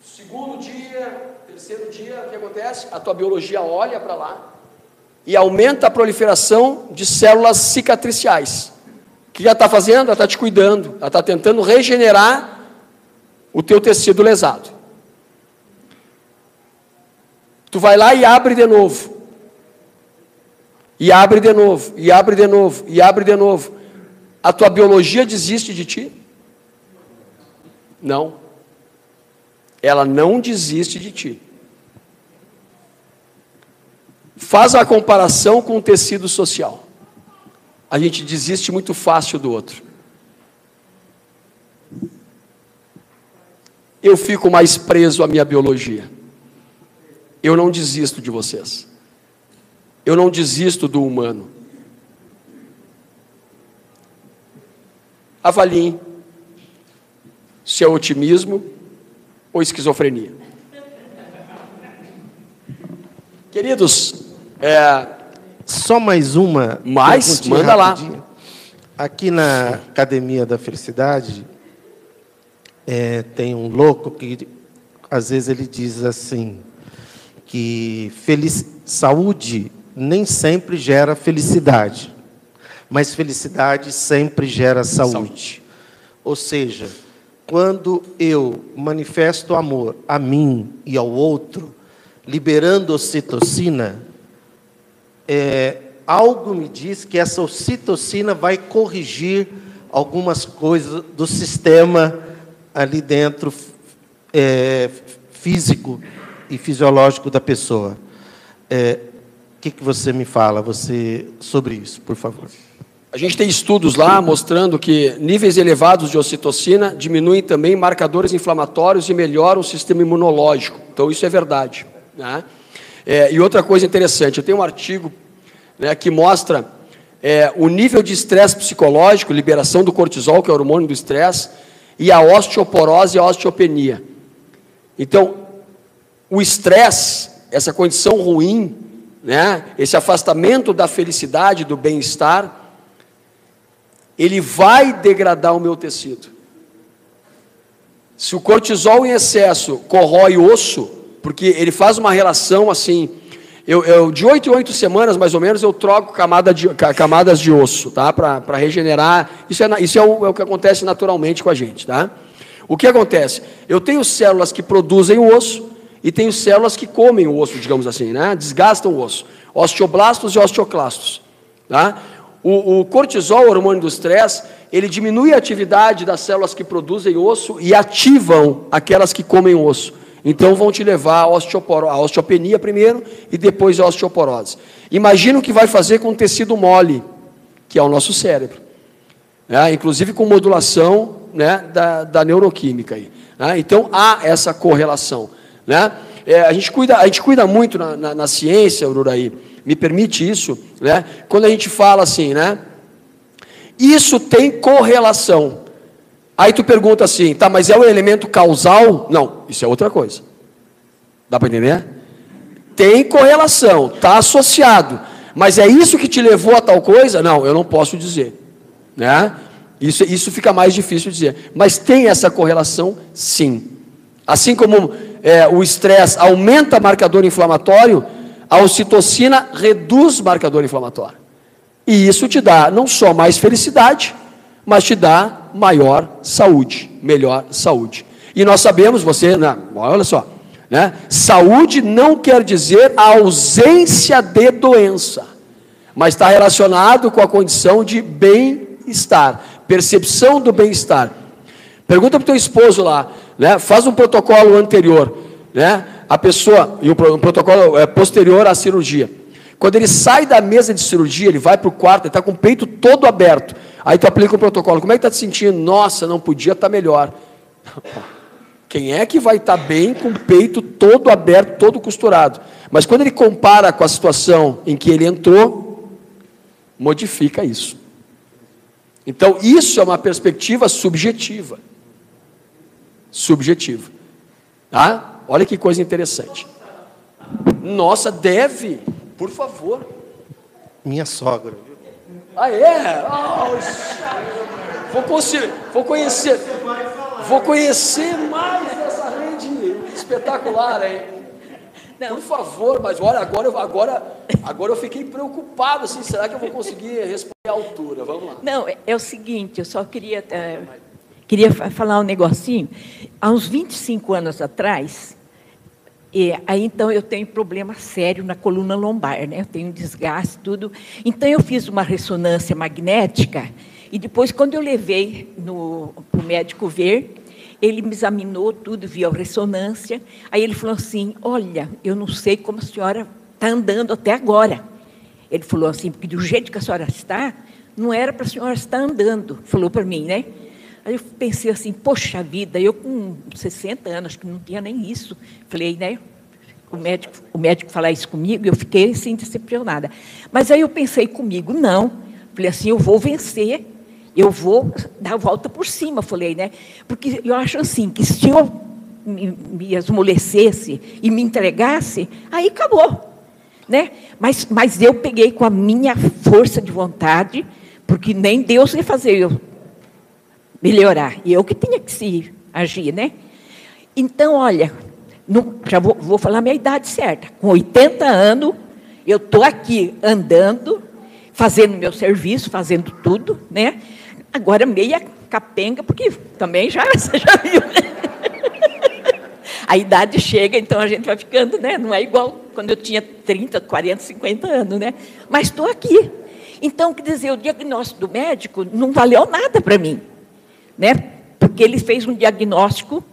Speaker 5: Segundo dia, terceiro dia, o que acontece? A tua biologia olha para lá e aumenta a proliferação de células cicatriciais. O que ela está fazendo? Ela está te cuidando, ela está tentando regenerar o teu tecido lesado. Tu vai lá e abre de novo. E abre de novo, e abre de novo, e abre de novo. A tua biologia desiste de ti? Não. Ela não desiste de ti. Faz a comparação com o tecido social. A gente desiste muito fácil do outro. Eu fico mais preso à minha biologia. Eu não desisto de vocês. Eu não desisto do humano. Avaliem se é otimismo ou esquizofrenia. Queridos, é,
Speaker 4: só mais uma.
Speaker 5: Mais? Manda rapidinho. lá.
Speaker 4: Aqui na Academia da Felicidade, é, tem um louco que, às vezes, ele diz assim: que feliz, saúde nem sempre gera felicidade, mas felicidade sempre gera saúde. saúde. Ou seja, quando eu manifesto amor a mim e ao outro, liberando ocitocina, é, algo me diz que essa ocitocina vai corrigir algumas coisas do sistema ali dentro é, físico e fisiológico da pessoa. É, o que, que você me fala você sobre isso, por favor?
Speaker 5: A gente tem estudos lá mostrando que níveis elevados de ocitocina diminuem também marcadores inflamatórios e melhoram o sistema imunológico. Então isso é verdade. Né? É, e outra coisa interessante, eu tenho um artigo né, que mostra é, o nível de estresse psicológico, liberação do cortisol, que é o hormônio do estresse, e a osteoporose e a osteopenia. Então, o estresse, essa condição ruim, né, esse afastamento da felicidade, do bem-estar, ele vai degradar o meu tecido. Se o cortisol em excesso corrói osso, porque ele faz uma relação assim, eu, eu, de oito em oito semanas, mais ou menos, eu troco camada de, camadas de osso, tá? Para regenerar. Isso, é, isso é o, é o que acontece naturalmente com a gente, tá? O que acontece? Eu tenho células que produzem o osso e tenho células que comem o osso, digamos assim, né? Desgastam o osso. Osteoblastos e osteoclastos, tá? O, o cortisol, o hormônio do estresse, ele diminui a atividade das células que produzem osso e ativam aquelas que comem osso. Então vão te levar a osteopenia primeiro e depois a osteoporose. Imagina o que vai fazer com o tecido mole, que é o nosso cérebro. É, inclusive com modulação né, da, da neuroquímica. Aí, né? Então há essa correlação. Né? É, a, gente cuida, a gente cuida muito na, na, na ciência, Ururaí, me permite isso, né? quando a gente fala assim, né? Isso tem correlação. Aí tu pergunta assim, tá, mas é o elemento causal? Não, isso é outra coisa. Dá para entender? Tem correlação, está associado. Mas é isso que te levou a tal coisa? Não, eu não posso dizer. Né? Isso, isso fica mais difícil de dizer. Mas tem essa correlação, sim. Assim como é, o estresse aumenta marcador inflamatório, a ocitocina reduz marcador inflamatório. E isso te dá não só mais felicidade, mas te dá maior saúde, melhor saúde. E nós sabemos, você, né, olha só, né, saúde não quer dizer a ausência de doença, mas está relacionado com a condição de bem-estar, percepção do bem-estar. Pergunta para o teu esposo lá, né, faz um protocolo anterior, né, a pessoa, e um protocolo é, posterior à cirurgia. Quando ele sai da mesa de cirurgia, ele vai para o quarto, ele está com o peito todo aberto. Aí tu aplica o protocolo. Como é que está te sentindo? Nossa, não podia estar tá melhor. Quem é que vai estar tá bem com o peito todo aberto, todo costurado? Mas quando ele compara com a situação em que ele entrou, modifica isso. Então, isso é uma perspectiva subjetiva. Subjetiva. Tá? Olha que coisa interessante. Nossa, deve, por favor.
Speaker 4: Minha sogra.
Speaker 5: Ah, é? Oh, vou, conhecer, vou conhecer, vou conhecer mais dessa rede espetacular, hein? Não. Por favor, mas olha, agora eu, agora, agora eu fiquei preocupado, assim, será que eu vou conseguir responder à altura? Vamos lá.
Speaker 7: Não, é, é o seguinte, eu só queria, é, queria falar um negocinho. Há uns 25 anos atrás, e aí então eu tenho problema sério na coluna lombar, né? Eu tenho desgaste, tudo. Então eu fiz uma ressonância magnética e depois, quando eu levei para o médico ver, ele me examinou tudo, viu a ressonância. Aí ele falou assim: Olha, eu não sei como a senhora está andando até agora. Ele falou assim: Porque do jeito que a senhora está, não era para a senhora estar andando. Falou para mim, né? Aí eu pensei assim: Poxa vida, eu com 60 anos, que não tinha nem isso. Falei, né? O médico, o médico falar isso comigo, eu fiquei assim decepcionada. Mas aí eu pensei comigo: Não. Falei assim: Eu vou vencer eu vou dar a volta por cima, falei, né? Porque eu acho assim, que se eu me, me esmolecesse e me entregasse, aí acabou. Né? Mas, mas eu peguei com a minha força de vontade, porque nem Deus ia fazer eu melhorar. E eu que tinha que se agir, né? Então, olha, não, já vou, vou falar minha idade certa. Com 80 anos, eu estou aqui andando, fazendo meu serviço, fazendo tudo, né? Agora meia capenga, porque também já, você já viu. A idade chega, então a gente vai ficando, né? Não é igual quando eu tinha 30, 40, 50 anos, né? Mas estou aqui. Então, quer dizer, o diagnóstico do médico não valeu nada para mim, né? Porque ele fez um diagnóstico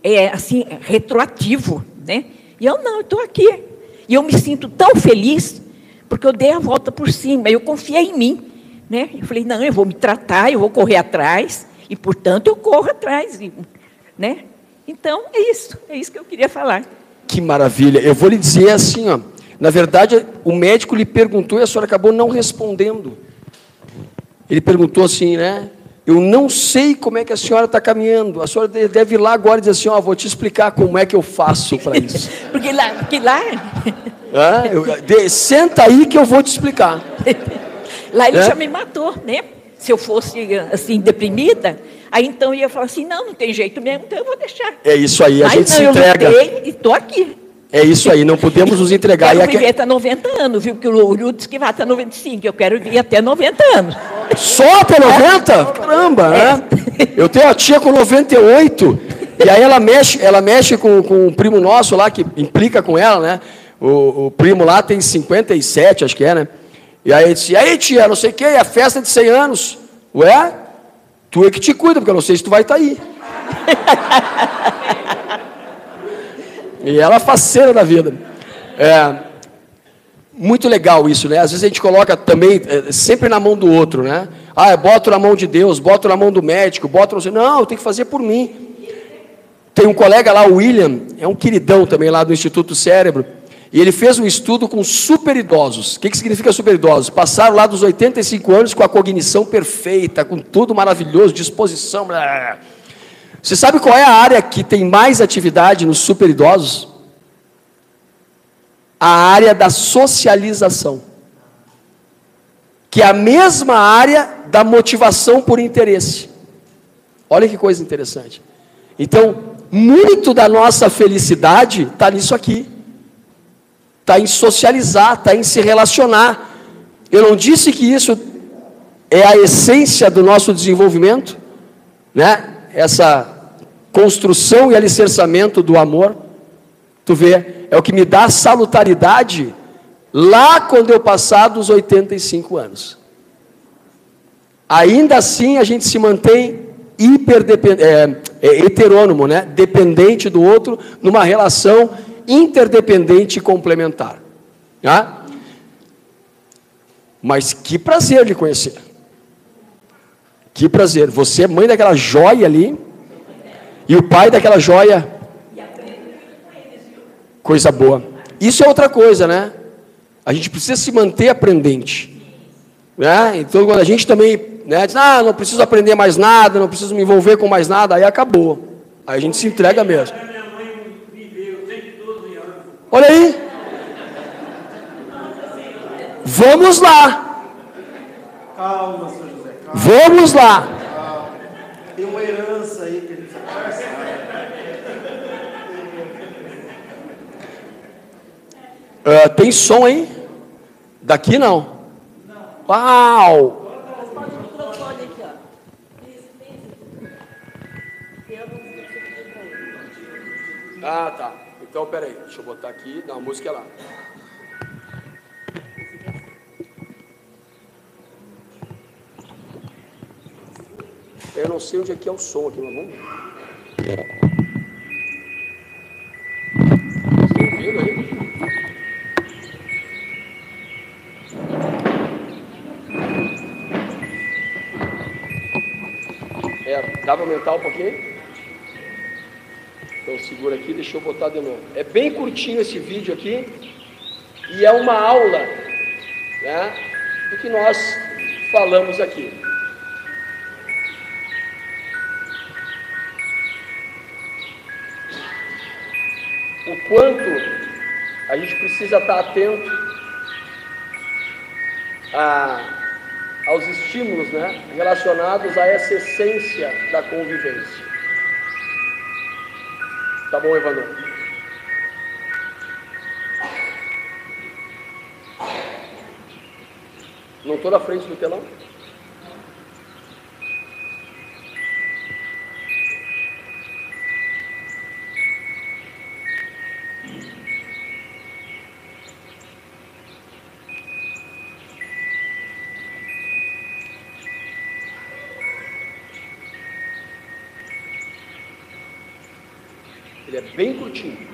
Speaker 7: é, assim retroativo, né? E eu não, estou aqui. E eu me sinto tão feliz porque eu dei a volta por cima, eu confiei em mim. Né? Eu falei, não, eu vou me tratar, eu vou correr atrás, e, portanto, eu corro atrás. Né? Então, é isso, é isso que eu queria falar.
Speaker 5: Que maravilha. Eu vou lhe dizer assim, ó, na verdade, o médico lhe perguntou e a senhora acabou não respondendo. Ele perguntou assim, né? Eu não sei como é que a senhora está caminhando. A senhora deve ir lá agora e dizer assim, ó, vou te explicar como é que eu faço para isso.
Speaker 7: porque lá, porque lá...
Speaker 5: Ah, eu, de, senta aí que eu vou te explicar.
Speaker 7: Lá ele é? já me matou, né? Se eu fosse assim deprimida, aí então ia falar assim, não, não tem jeito mesmo, então eu vou deixar.
Speaker 5: É isso aí, a Mas gente não, se entrega.
Speaker 7: Eu e estou aqui.
Speaker 5: É isso aí, não podemos nos entregar.
Speaker 7: Eu quero viver até 90 anos, viu? Porque o Lúcio disse que vai até 95, eu quero viver até 90 anos.
Speaker 5: Só até 90? É. Caramba, né? Eu tenho a tia com 98, e aí ela mexe, ela mexe com, com um primo nosso lá, que implica com ela, né? O, o primo lá tem 57, acho que é, né? E aí ele disse, e aí tia, não sei o que, é a festa de 100 anos. Ué, tu é que te cuida, porque eu não sei se tu vai estar tá aí. e ela é faceira da vida. É, muito legal isso, né? Às vezes a gente coloca também, é, sempre na mão do outro, né? Ah, boto na mão de Deus, boto na mão do médico, boto. Não, tem que fazer por mim. Tem um colega lá, o William, é um queridão também lá do Instituto Cérebro, e ele fez um estudo com super idosos. O que, que significa super idosos? Passaram lá dos 85 anos com a cognição perfeita, com tudo maravilhoso, disposição. Blá, blá. Você sabe qual é a área que tem mais atividade nos super idosos? A área da socialização. Que é a mesma área da motivação por interesse. Olha que coisa interessante. Então, muito da nossa felicidade está nisso aqui está em socializar, está em se relacionar. Eu não disse que isso é a essência do nosso desenvolvimento, né? Essa construção e alicerçamento do amor. Tu vê, é o que me dá salutaridade lá quando eu passar dos 85 anos. Ainda assim a gente se mantém é, é, heterônomo, né? dependente do outro, numa relação interdependente e complementar. Tá? Mas que prazer de conhecer. Que prazer. Você é mãe daquela joia ali. E o pai daquela joia. Coisa boa. Isso é outra coisa, né? A gente precisa se manter aprendente. Né? Então, quando a gente também né, diz, ah, não preciso aprender mais nada, não preciso me envolver com mais nada, aí acabou. Aí a gente se entrega mesmo. Olha aí. Vamos lá.
Speaker 4: Calma, São José. Calma.
Speaker 5: Vamos lá.
Speaker 4: Tem uma herança aí que ele
Speaker 5: Uh, tem som aí? Daqui não. Uau! Ah, tá. Então, peraí. Deixa eu botar aqui. Dá uma música lá. Eu não sei onde é que é o som aqui, mas vamos ver. Estão ouvindo aí? É, dá para aumentar um pouquinho? Então segura aqui, deixa eu botar de novo. É bem curtinho esse vídeo aqui e é uma aula né, do que nós falamos aqui. o quanto a gente precisa estar atento a, aos estímulos né, relacionados a essa essência da convivência. Tá bom, Evandro? Não estou na frente do telão? Bem curtinho.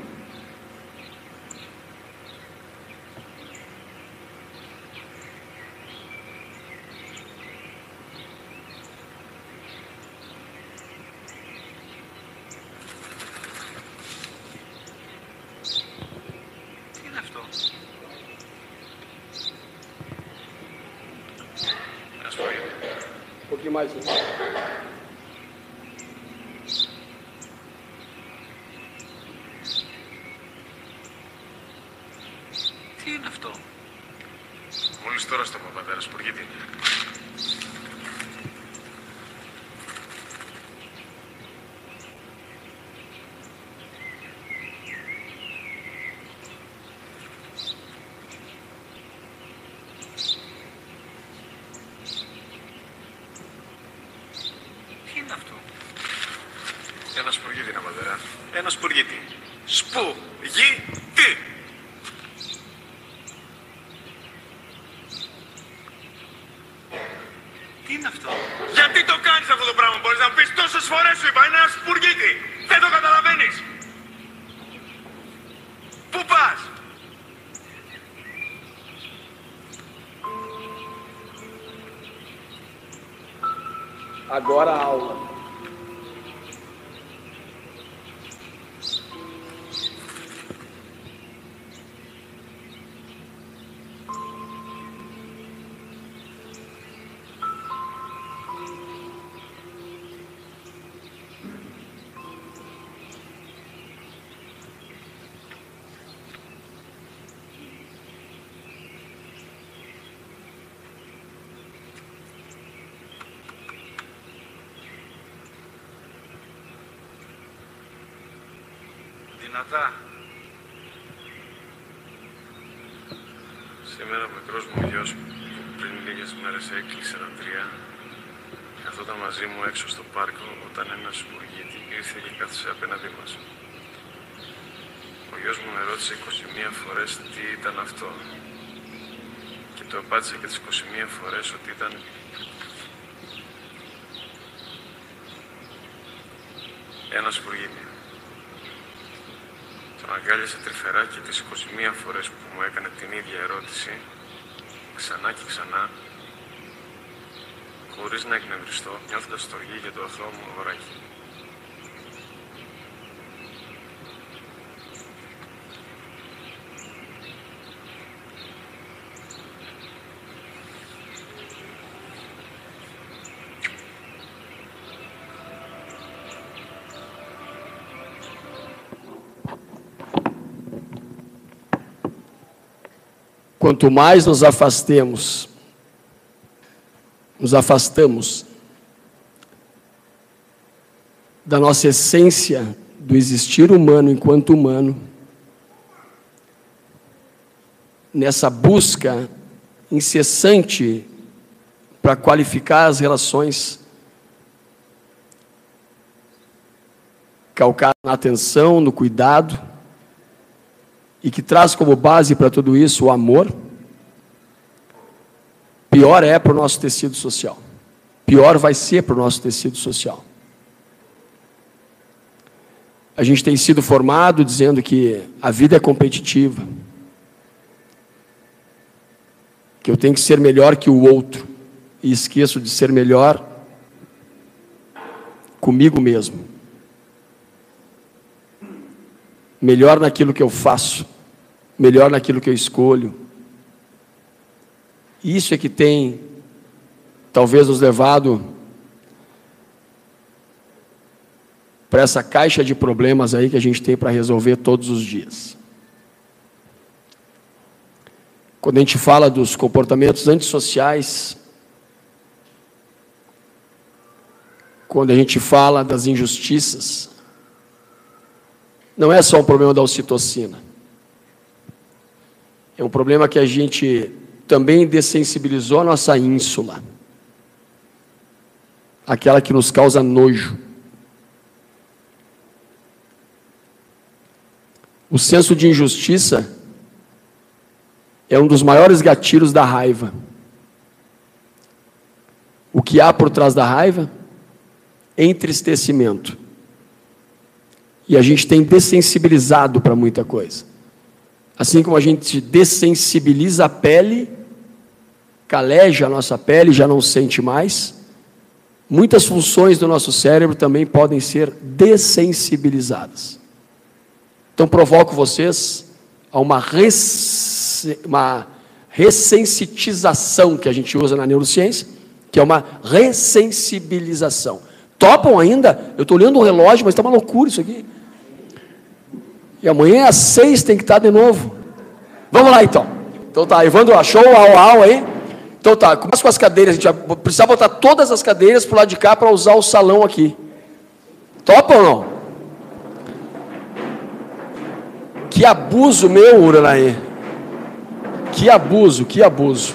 Speaker 8: Δυνατά. Σήμερα ο μικρός μου γιος που πριν λίγες μέρες έκλεισε τα τρία καθόταν μαζί μου έξω στο πάρκο όταν ένας σπουργίτη ήρθε και κάθισε απέναντί μας. Ο γιος μου με ρώτησε 21 φορές τι ήταν αυτό και το απάντησε και τις 21 φορές ότι ήταν ένας σπουργίτη αγκάλιασε τρυφερά και τις 21 φορές που μου έκανε την ίδια ερώτηση, ξανά και ξανά, χωρίς να εκνευριστώ, νιώθοντας στοργή για το αθώο μου αγοράκι.
Speaker 5: Quanto mais nos afastemos, nos afastamos da nossa essência do existir humano enquanto humano, nessa busca incessante para qualificar as relações calcada na atenção, no cuidado, e que traz como base para tudo isso o amor, pior é para o nosso tecido social. Pior vai ser para o nosso tecido social. A gente tem sido formado dizendo que a vida é competitiva, que eu tenho que ser melhor que o outro, e esqueço de ser melhor comigo mesmo. Melhor naquilo que eu faço, melhor naquilo que eu escolho. Isso é que tem talvez nos levado para essa caixa de problemas aí que a gente tem para resolver todos os dias. Quando a gente fala dos comportamentos antissociais, quando a gente fala das injustiças, não é só um problema da ocitocina. É um problema que a gente também dessensibilizou a nossa ínsula aquela que nos causa nojo. O senso de injustiça é um dos maiores gatilhos da raiva. O que há por trás da raiva? Entristecimento. E a gente tem dessensibilizado para muita coisa. Assim como a gente dessensibiliza a pele, caleja a nossa pele, já não sente mais, muitas funções do nosso cérebro também podem ser dessensibilizadas. Então provoco vocês a uma res uma ressensitização que a gente usa na neurociência, que é uma ressensibilização. Topam ainda? Eu estou olhando o relógio, mas está uma loucura isso aqui. E amanhã às seis tem que estar de novo. Vamos lá então. Então tá, Evandro achou o au, aí? Então tá, começa com as cadeiras. A gente vai precisar botar todas as cadeiras para o lado de cá para usar o salão aqui. Topa ou não? Que abuso meu, Uranaí. Que abuso, que abuso.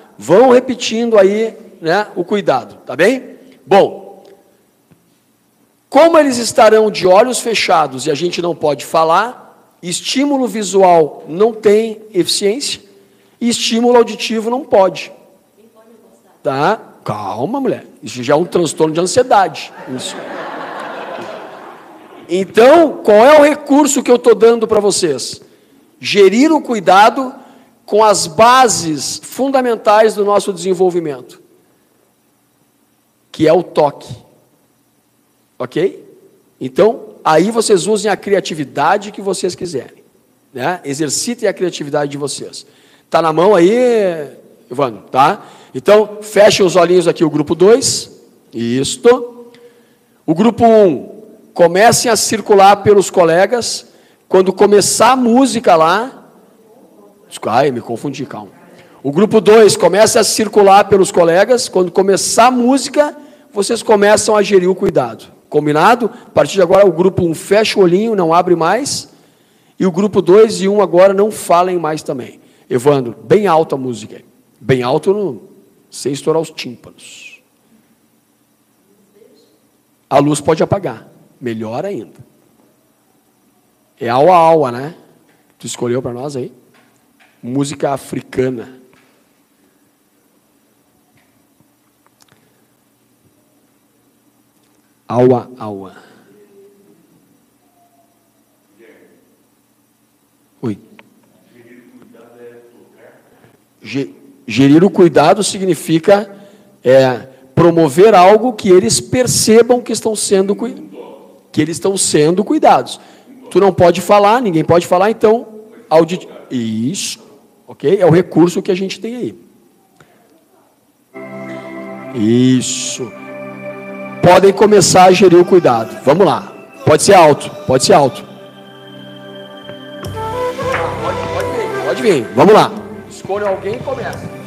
Speaker 5: Vão repetindo aí né, o cuidado, tá bem? Bom, como eles estarão de olhos fechados e a gente não pode falar, estímulo visual não tem eficiência e estímulo auditivo não pode. Tá? Calma, mulher. Isso já é um transtorno de ansiedade. Isso. Então, qual é o recurso que eu estou dando para vocês? Gerir o cuidado com as bases fundamentais do nosso desenvolvimento, que é o toque. Ok? Então, aí vocês usem a criatividade que vocês quiserem. Né? Exercitem a criatividade de vocês. Está na mão aí, Ivano, tá? Então, fechem os olhinhos aqui, o grupo 2. Isto. O grupo 1, um, comecem a circular pelos colegas. Quando começar a música lá, Ai, me confundi, calma. O grupo 2 começa a circular pelos colegas. Quando começar a música, vocês começam a gerir o cuidado. Combinado? A partir de agora, o grupo 1 um fecha o olhinho, não abre mais. E o grupo 2 e 1 um agora não falem mais também. Evandro, bem alta a música. Bem alto, no, sem estourar os tímpanos. A luz pode apagar. Melhor ainda. É aua-aua, né? Tu escolheu para nós aí? Música africana. Aua, aua. Oi. Gerir o cuidado significa é, promover algo que eles percebam que estão sendo que eles estão sendo cuidados. Tu não pode falar, ninguém pode falar, então audit... Isso. Ok? É o recurso que a gente tem aí. Isso. Podem começar a gerir o cuidado. Vamos lá. Pode ser alto, pode ser alto. Pode, pode vir, pode vir. Vamos lá. Escolha alguém e começa.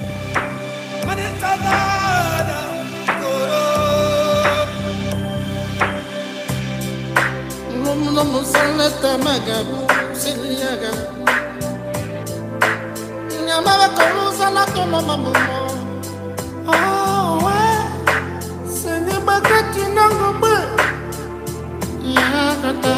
Speaker 9: nyama bakoluzala toloma bongo awe senge bakati nango bwe yakata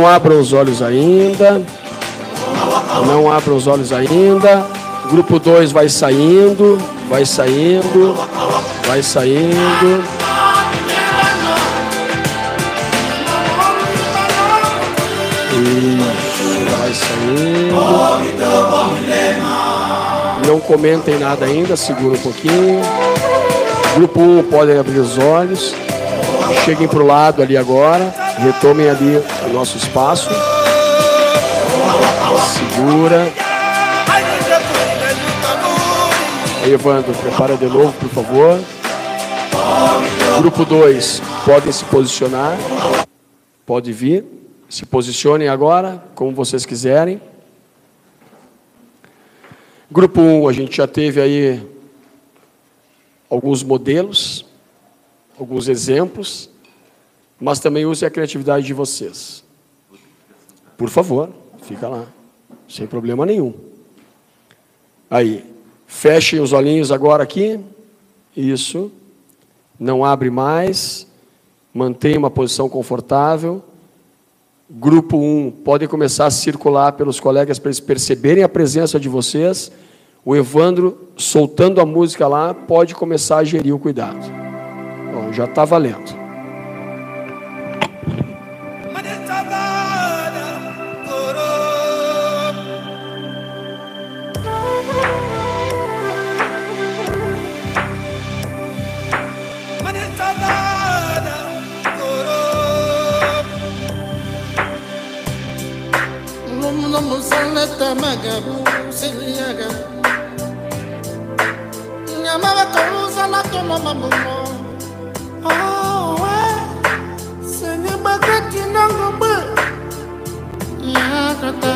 Speaker 5: Não abram os olhos ainda. Não abram os olhos ainda. Grupo 2 vai saindo, vai saindo, vai saindo. Isso, vai saindo. Não comentem nada ainda, segura um pouquinho. Grupo 1 um, podem abrir os olhos. Cheguem para o lado ali agora. Retomem ali o nosso espaço. Segura. Aí, Evandro, prepara de novo, por favor. Grupo 2, podem se posicionar. Pode vir. Se posicionem agora, como vocês quiserem. Grupo 1, um, a gente já teve aí alguns modelos, alguns exemplos, mas também use a criatividade de vocês. Por favor, fica lá, sem problema nenhum. Aí, fechem os olhinhos agora aqui. Isso. Não abre mais. Mantenha uma posição confortável. Grupo 1, um, podem começar a circular pelos colegas para eles perceberem a presença de vocês. O Evandro, soltando a música lá, pode começar a gerir o cuidado. Bom, já está valendo.
Speaker 9: Magabu siliyaga nyamaba kauza na toma mamumo. Oh eh. we senye bakati nango be yakata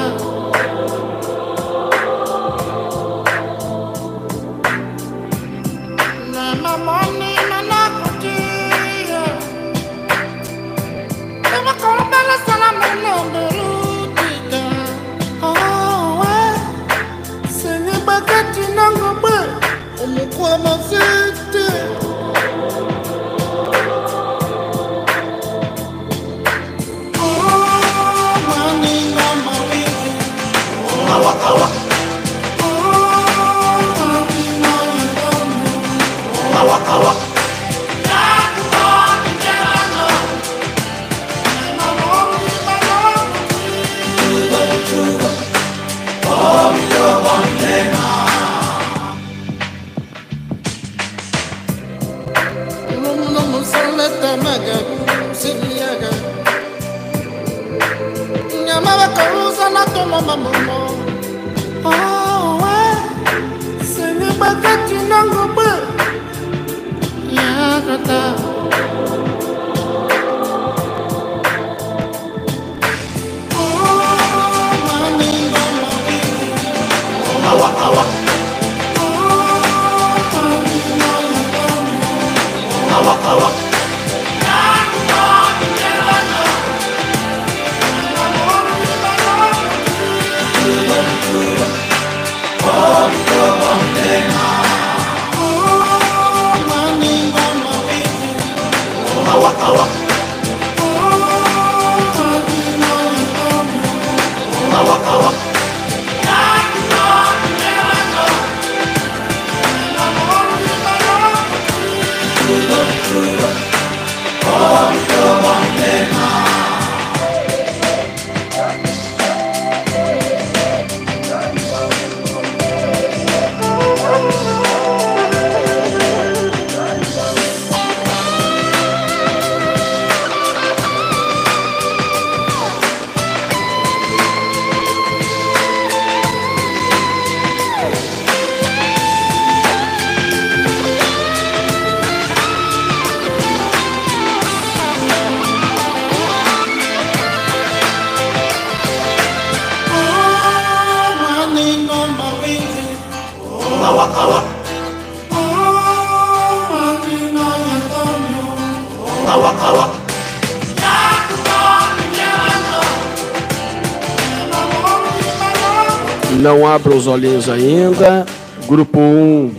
Speaker 9: Não abra os olhinhos ainda. Grupo 1,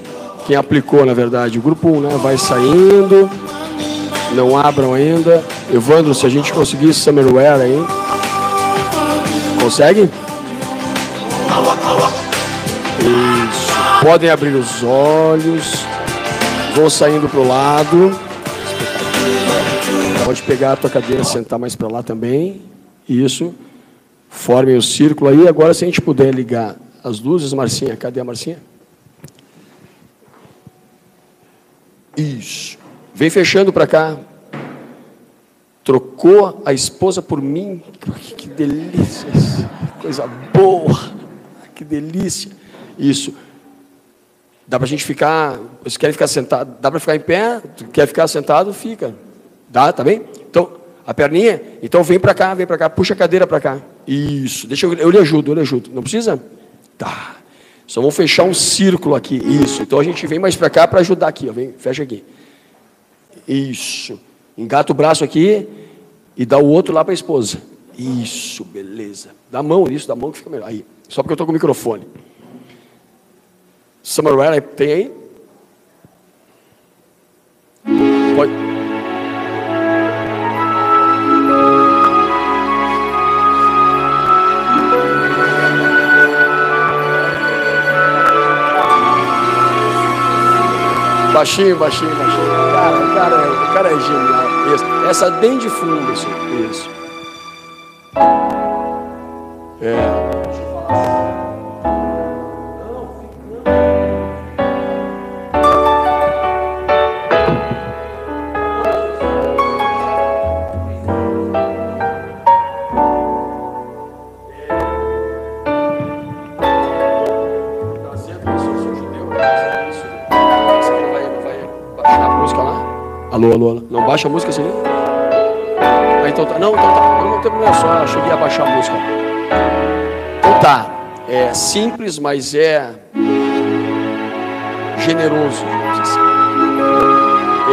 Speaker 9: quem aplicou, na verdade, o grupo 1 né, vai saindo.
Speaker 5: Não abram ainda. Evandro, se a gente conseguir Summerwear aí. Consegue? Isso. Podem abrir os olhos. Vou saindo pro lado. Pode pegar a tua cadeira sentar mais para lá também. Isso. Formem o círculo aí. Agora, se a gente puder ligar as luzes, Marcinha. Cadê a Marcinha? Isso. Vem fechando para cá. Trocou a esposa por mim. Que delícia. Coisa boa. Que delícia. Isso. Dá para a gente ficar. Vocês querem ficar sentado? Dá para ficar em pé? Quer ficar sentado? Fica. Dá, tá bem? Então, a perninha? Então vem para cá, vem para cá. Puxa a cadeira para cá. Isso. Deixa eu, eu lhe ajudo, eu lhe ajudo. Não precisa? Tá. Só vamos fechar um círculo aqui. Isso. Então a gente vem mais para cá para ajudar aqui. Ó. Vem, fecha aqui. Isso. Engata o braço aqui e dá o outro lá para a esposa. Isso, beleza. Dá a mão, isso, dá a mão que fica melhor. Aí. Só porque eu estou com o microfone. Summerwear tem aí? Pode. Baixinho, baixinho, baixinho. Cara, cara, é- o cara é genial. Isso. Essa bem de fundo, isso. Isso. É. Alô, alô, alô. Não baixa a música assim? Ah, então tá. Não, então tá. Não, não problema, só eu cheguei a baixar a música. Então tá. É simples, mas é generoso. assim.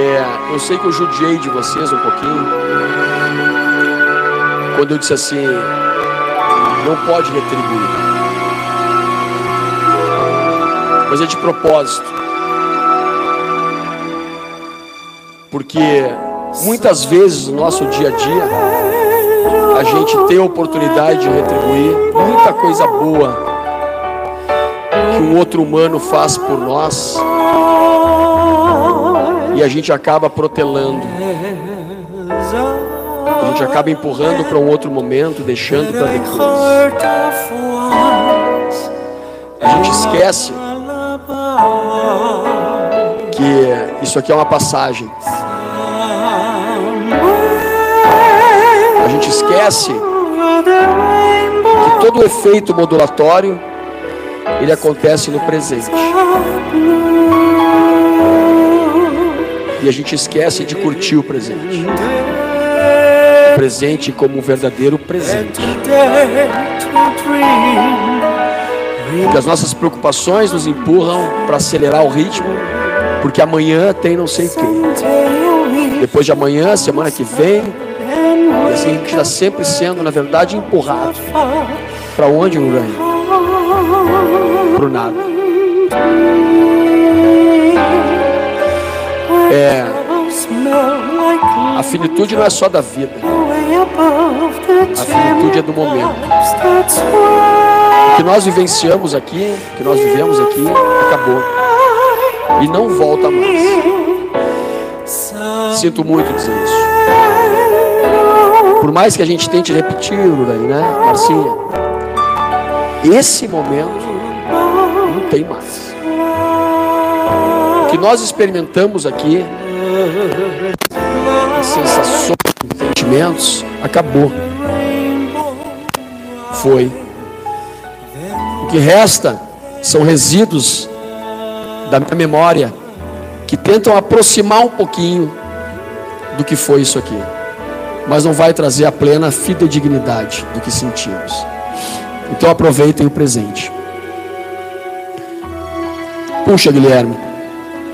Speaker 5: É, eu sei que eu judiei de vocês um pouquinho. Quando eu disse assim, não pode retribuir. Mas é de propósito. Porque muitas vezes no nosso dia a dia a gente tem a oportunidade de retribuir muita coisa boa que um outro humano faz por nós e a gente acaba protelando. A gente acaba empurrando para um outro momento, deixando para depois. A gente esquece que isso aqui é uma passagem. A gente esquece que todo o efeito modulatório ele acontece no presente. E a gente esquece de curtir o presente. O presente como um verdadeiro presente. Porque as nossas preocupações nos empurram para acelerar o ritmo, porque amanhã tem não sei o quê. Depois de amanhã, semana que vem, e assim gente está sempre sendo, na verdade, empurrado. Para onde, Urânio? Para o nada. É, a finitude não é só da vida. A finitude é do momento. O que nós vivenciamos aqui, o que nós vivemos aqui, acabou. E não volta mais. Sinto muito dizer isso. Por mais que a gente tente repetir, né, Marcinha? Esse momento não tem mais. O que nós experimentamos aqui, sensações, sentimentos, acabou. Foi. O que resta são resíduos da minha memória que tentam aproximar um pouquinho do que foi isso aqui, mas não vai trazer a plena fidedignidade do que sentimos. Então aproveitem o presente. Puxa, Guilherme,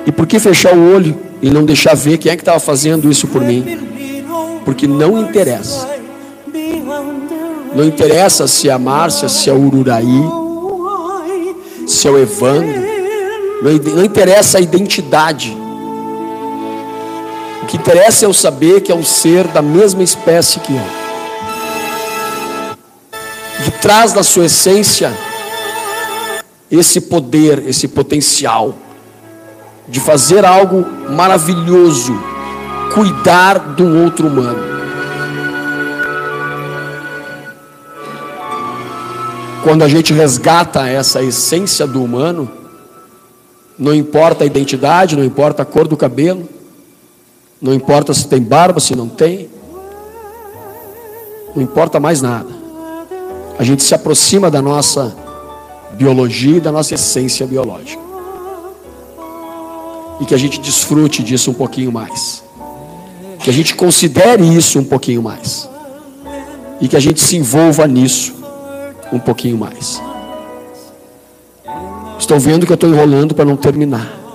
Speaker 5: e por que fechar o olho e não deixar ver quem é que estava fazendo isso por mim? Porque não interessa. Não interessa se é a Márcia, se é o Ururaí, se é o Evandro. Não, não interessa a identidade que interessa é eu saber que é um ser da mesma espécie que eu. Que traz na sua essência esse poder, esse potencial de fazer algo maravilhoso, cuidar um outro humano. Quando a gente resgata essa essência do humano, não importa a identidade, não importa a cor do cabelo, não importa se tem barba, se não tem. Não importa mais nada. A gente se aproxima da nossa biologia e da nossa essência biológica. E que a gente desfrute disso um pouquinho mais. Que a gente considere isso um pouquinho mais. E que a gente se envolva nisso um pouquinho mais. Estão vendo que eu estou enrolando para não terminar.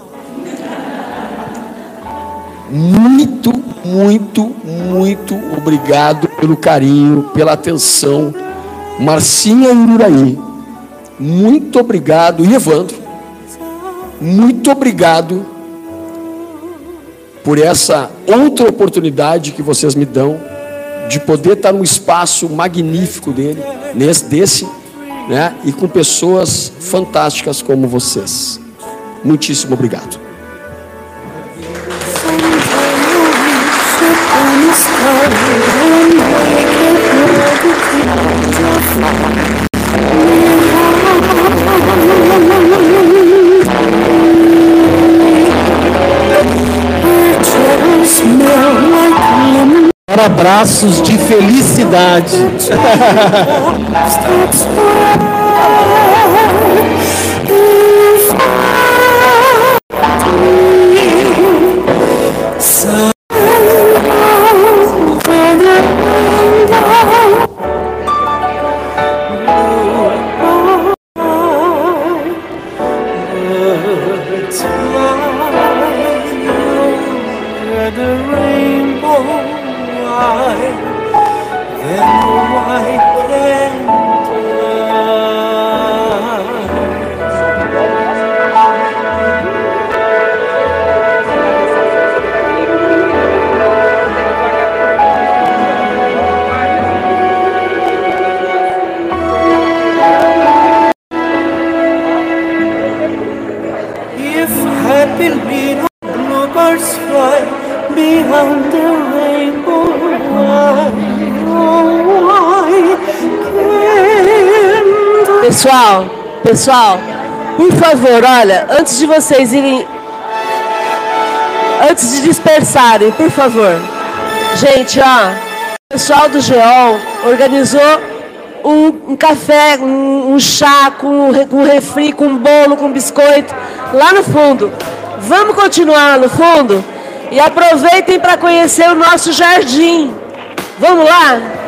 Speaker 5: Muito, muito, muito obrigado pelo carinho, pela atenção. Marcinha Uraí, muito obrigado. E Evandro, muito obrigado por essa outra oportunidade que vocês me dão de poder estar num espaço magnífico dele, nesse, desse, né? E com pessoas fantásticas como vocês. Muitíssimo obrigado.
Speaker 4: Abraços de felicidade.
Speaker 1: pessoal, por favor, olha, antes de vocês irem. Antes de dispersarem, por favor. Gente, ó, o pessoal do GEOL organizou um, um café, um, um, chá com, com refri, com bolo, com biscoito, lá no fundo. Vamos continuar lá no fundo? E aproveitem para conhecer o nosso jardim. Vamos lá?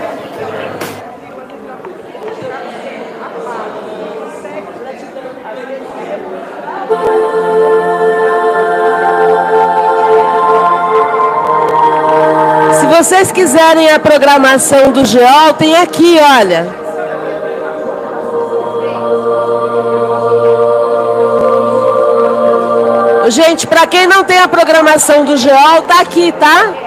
Speaker 1: Quiserem a programação do GEOL, tem aqui, olha. Gente, para quem não tem a programação do GEOL, tá aqui, tá?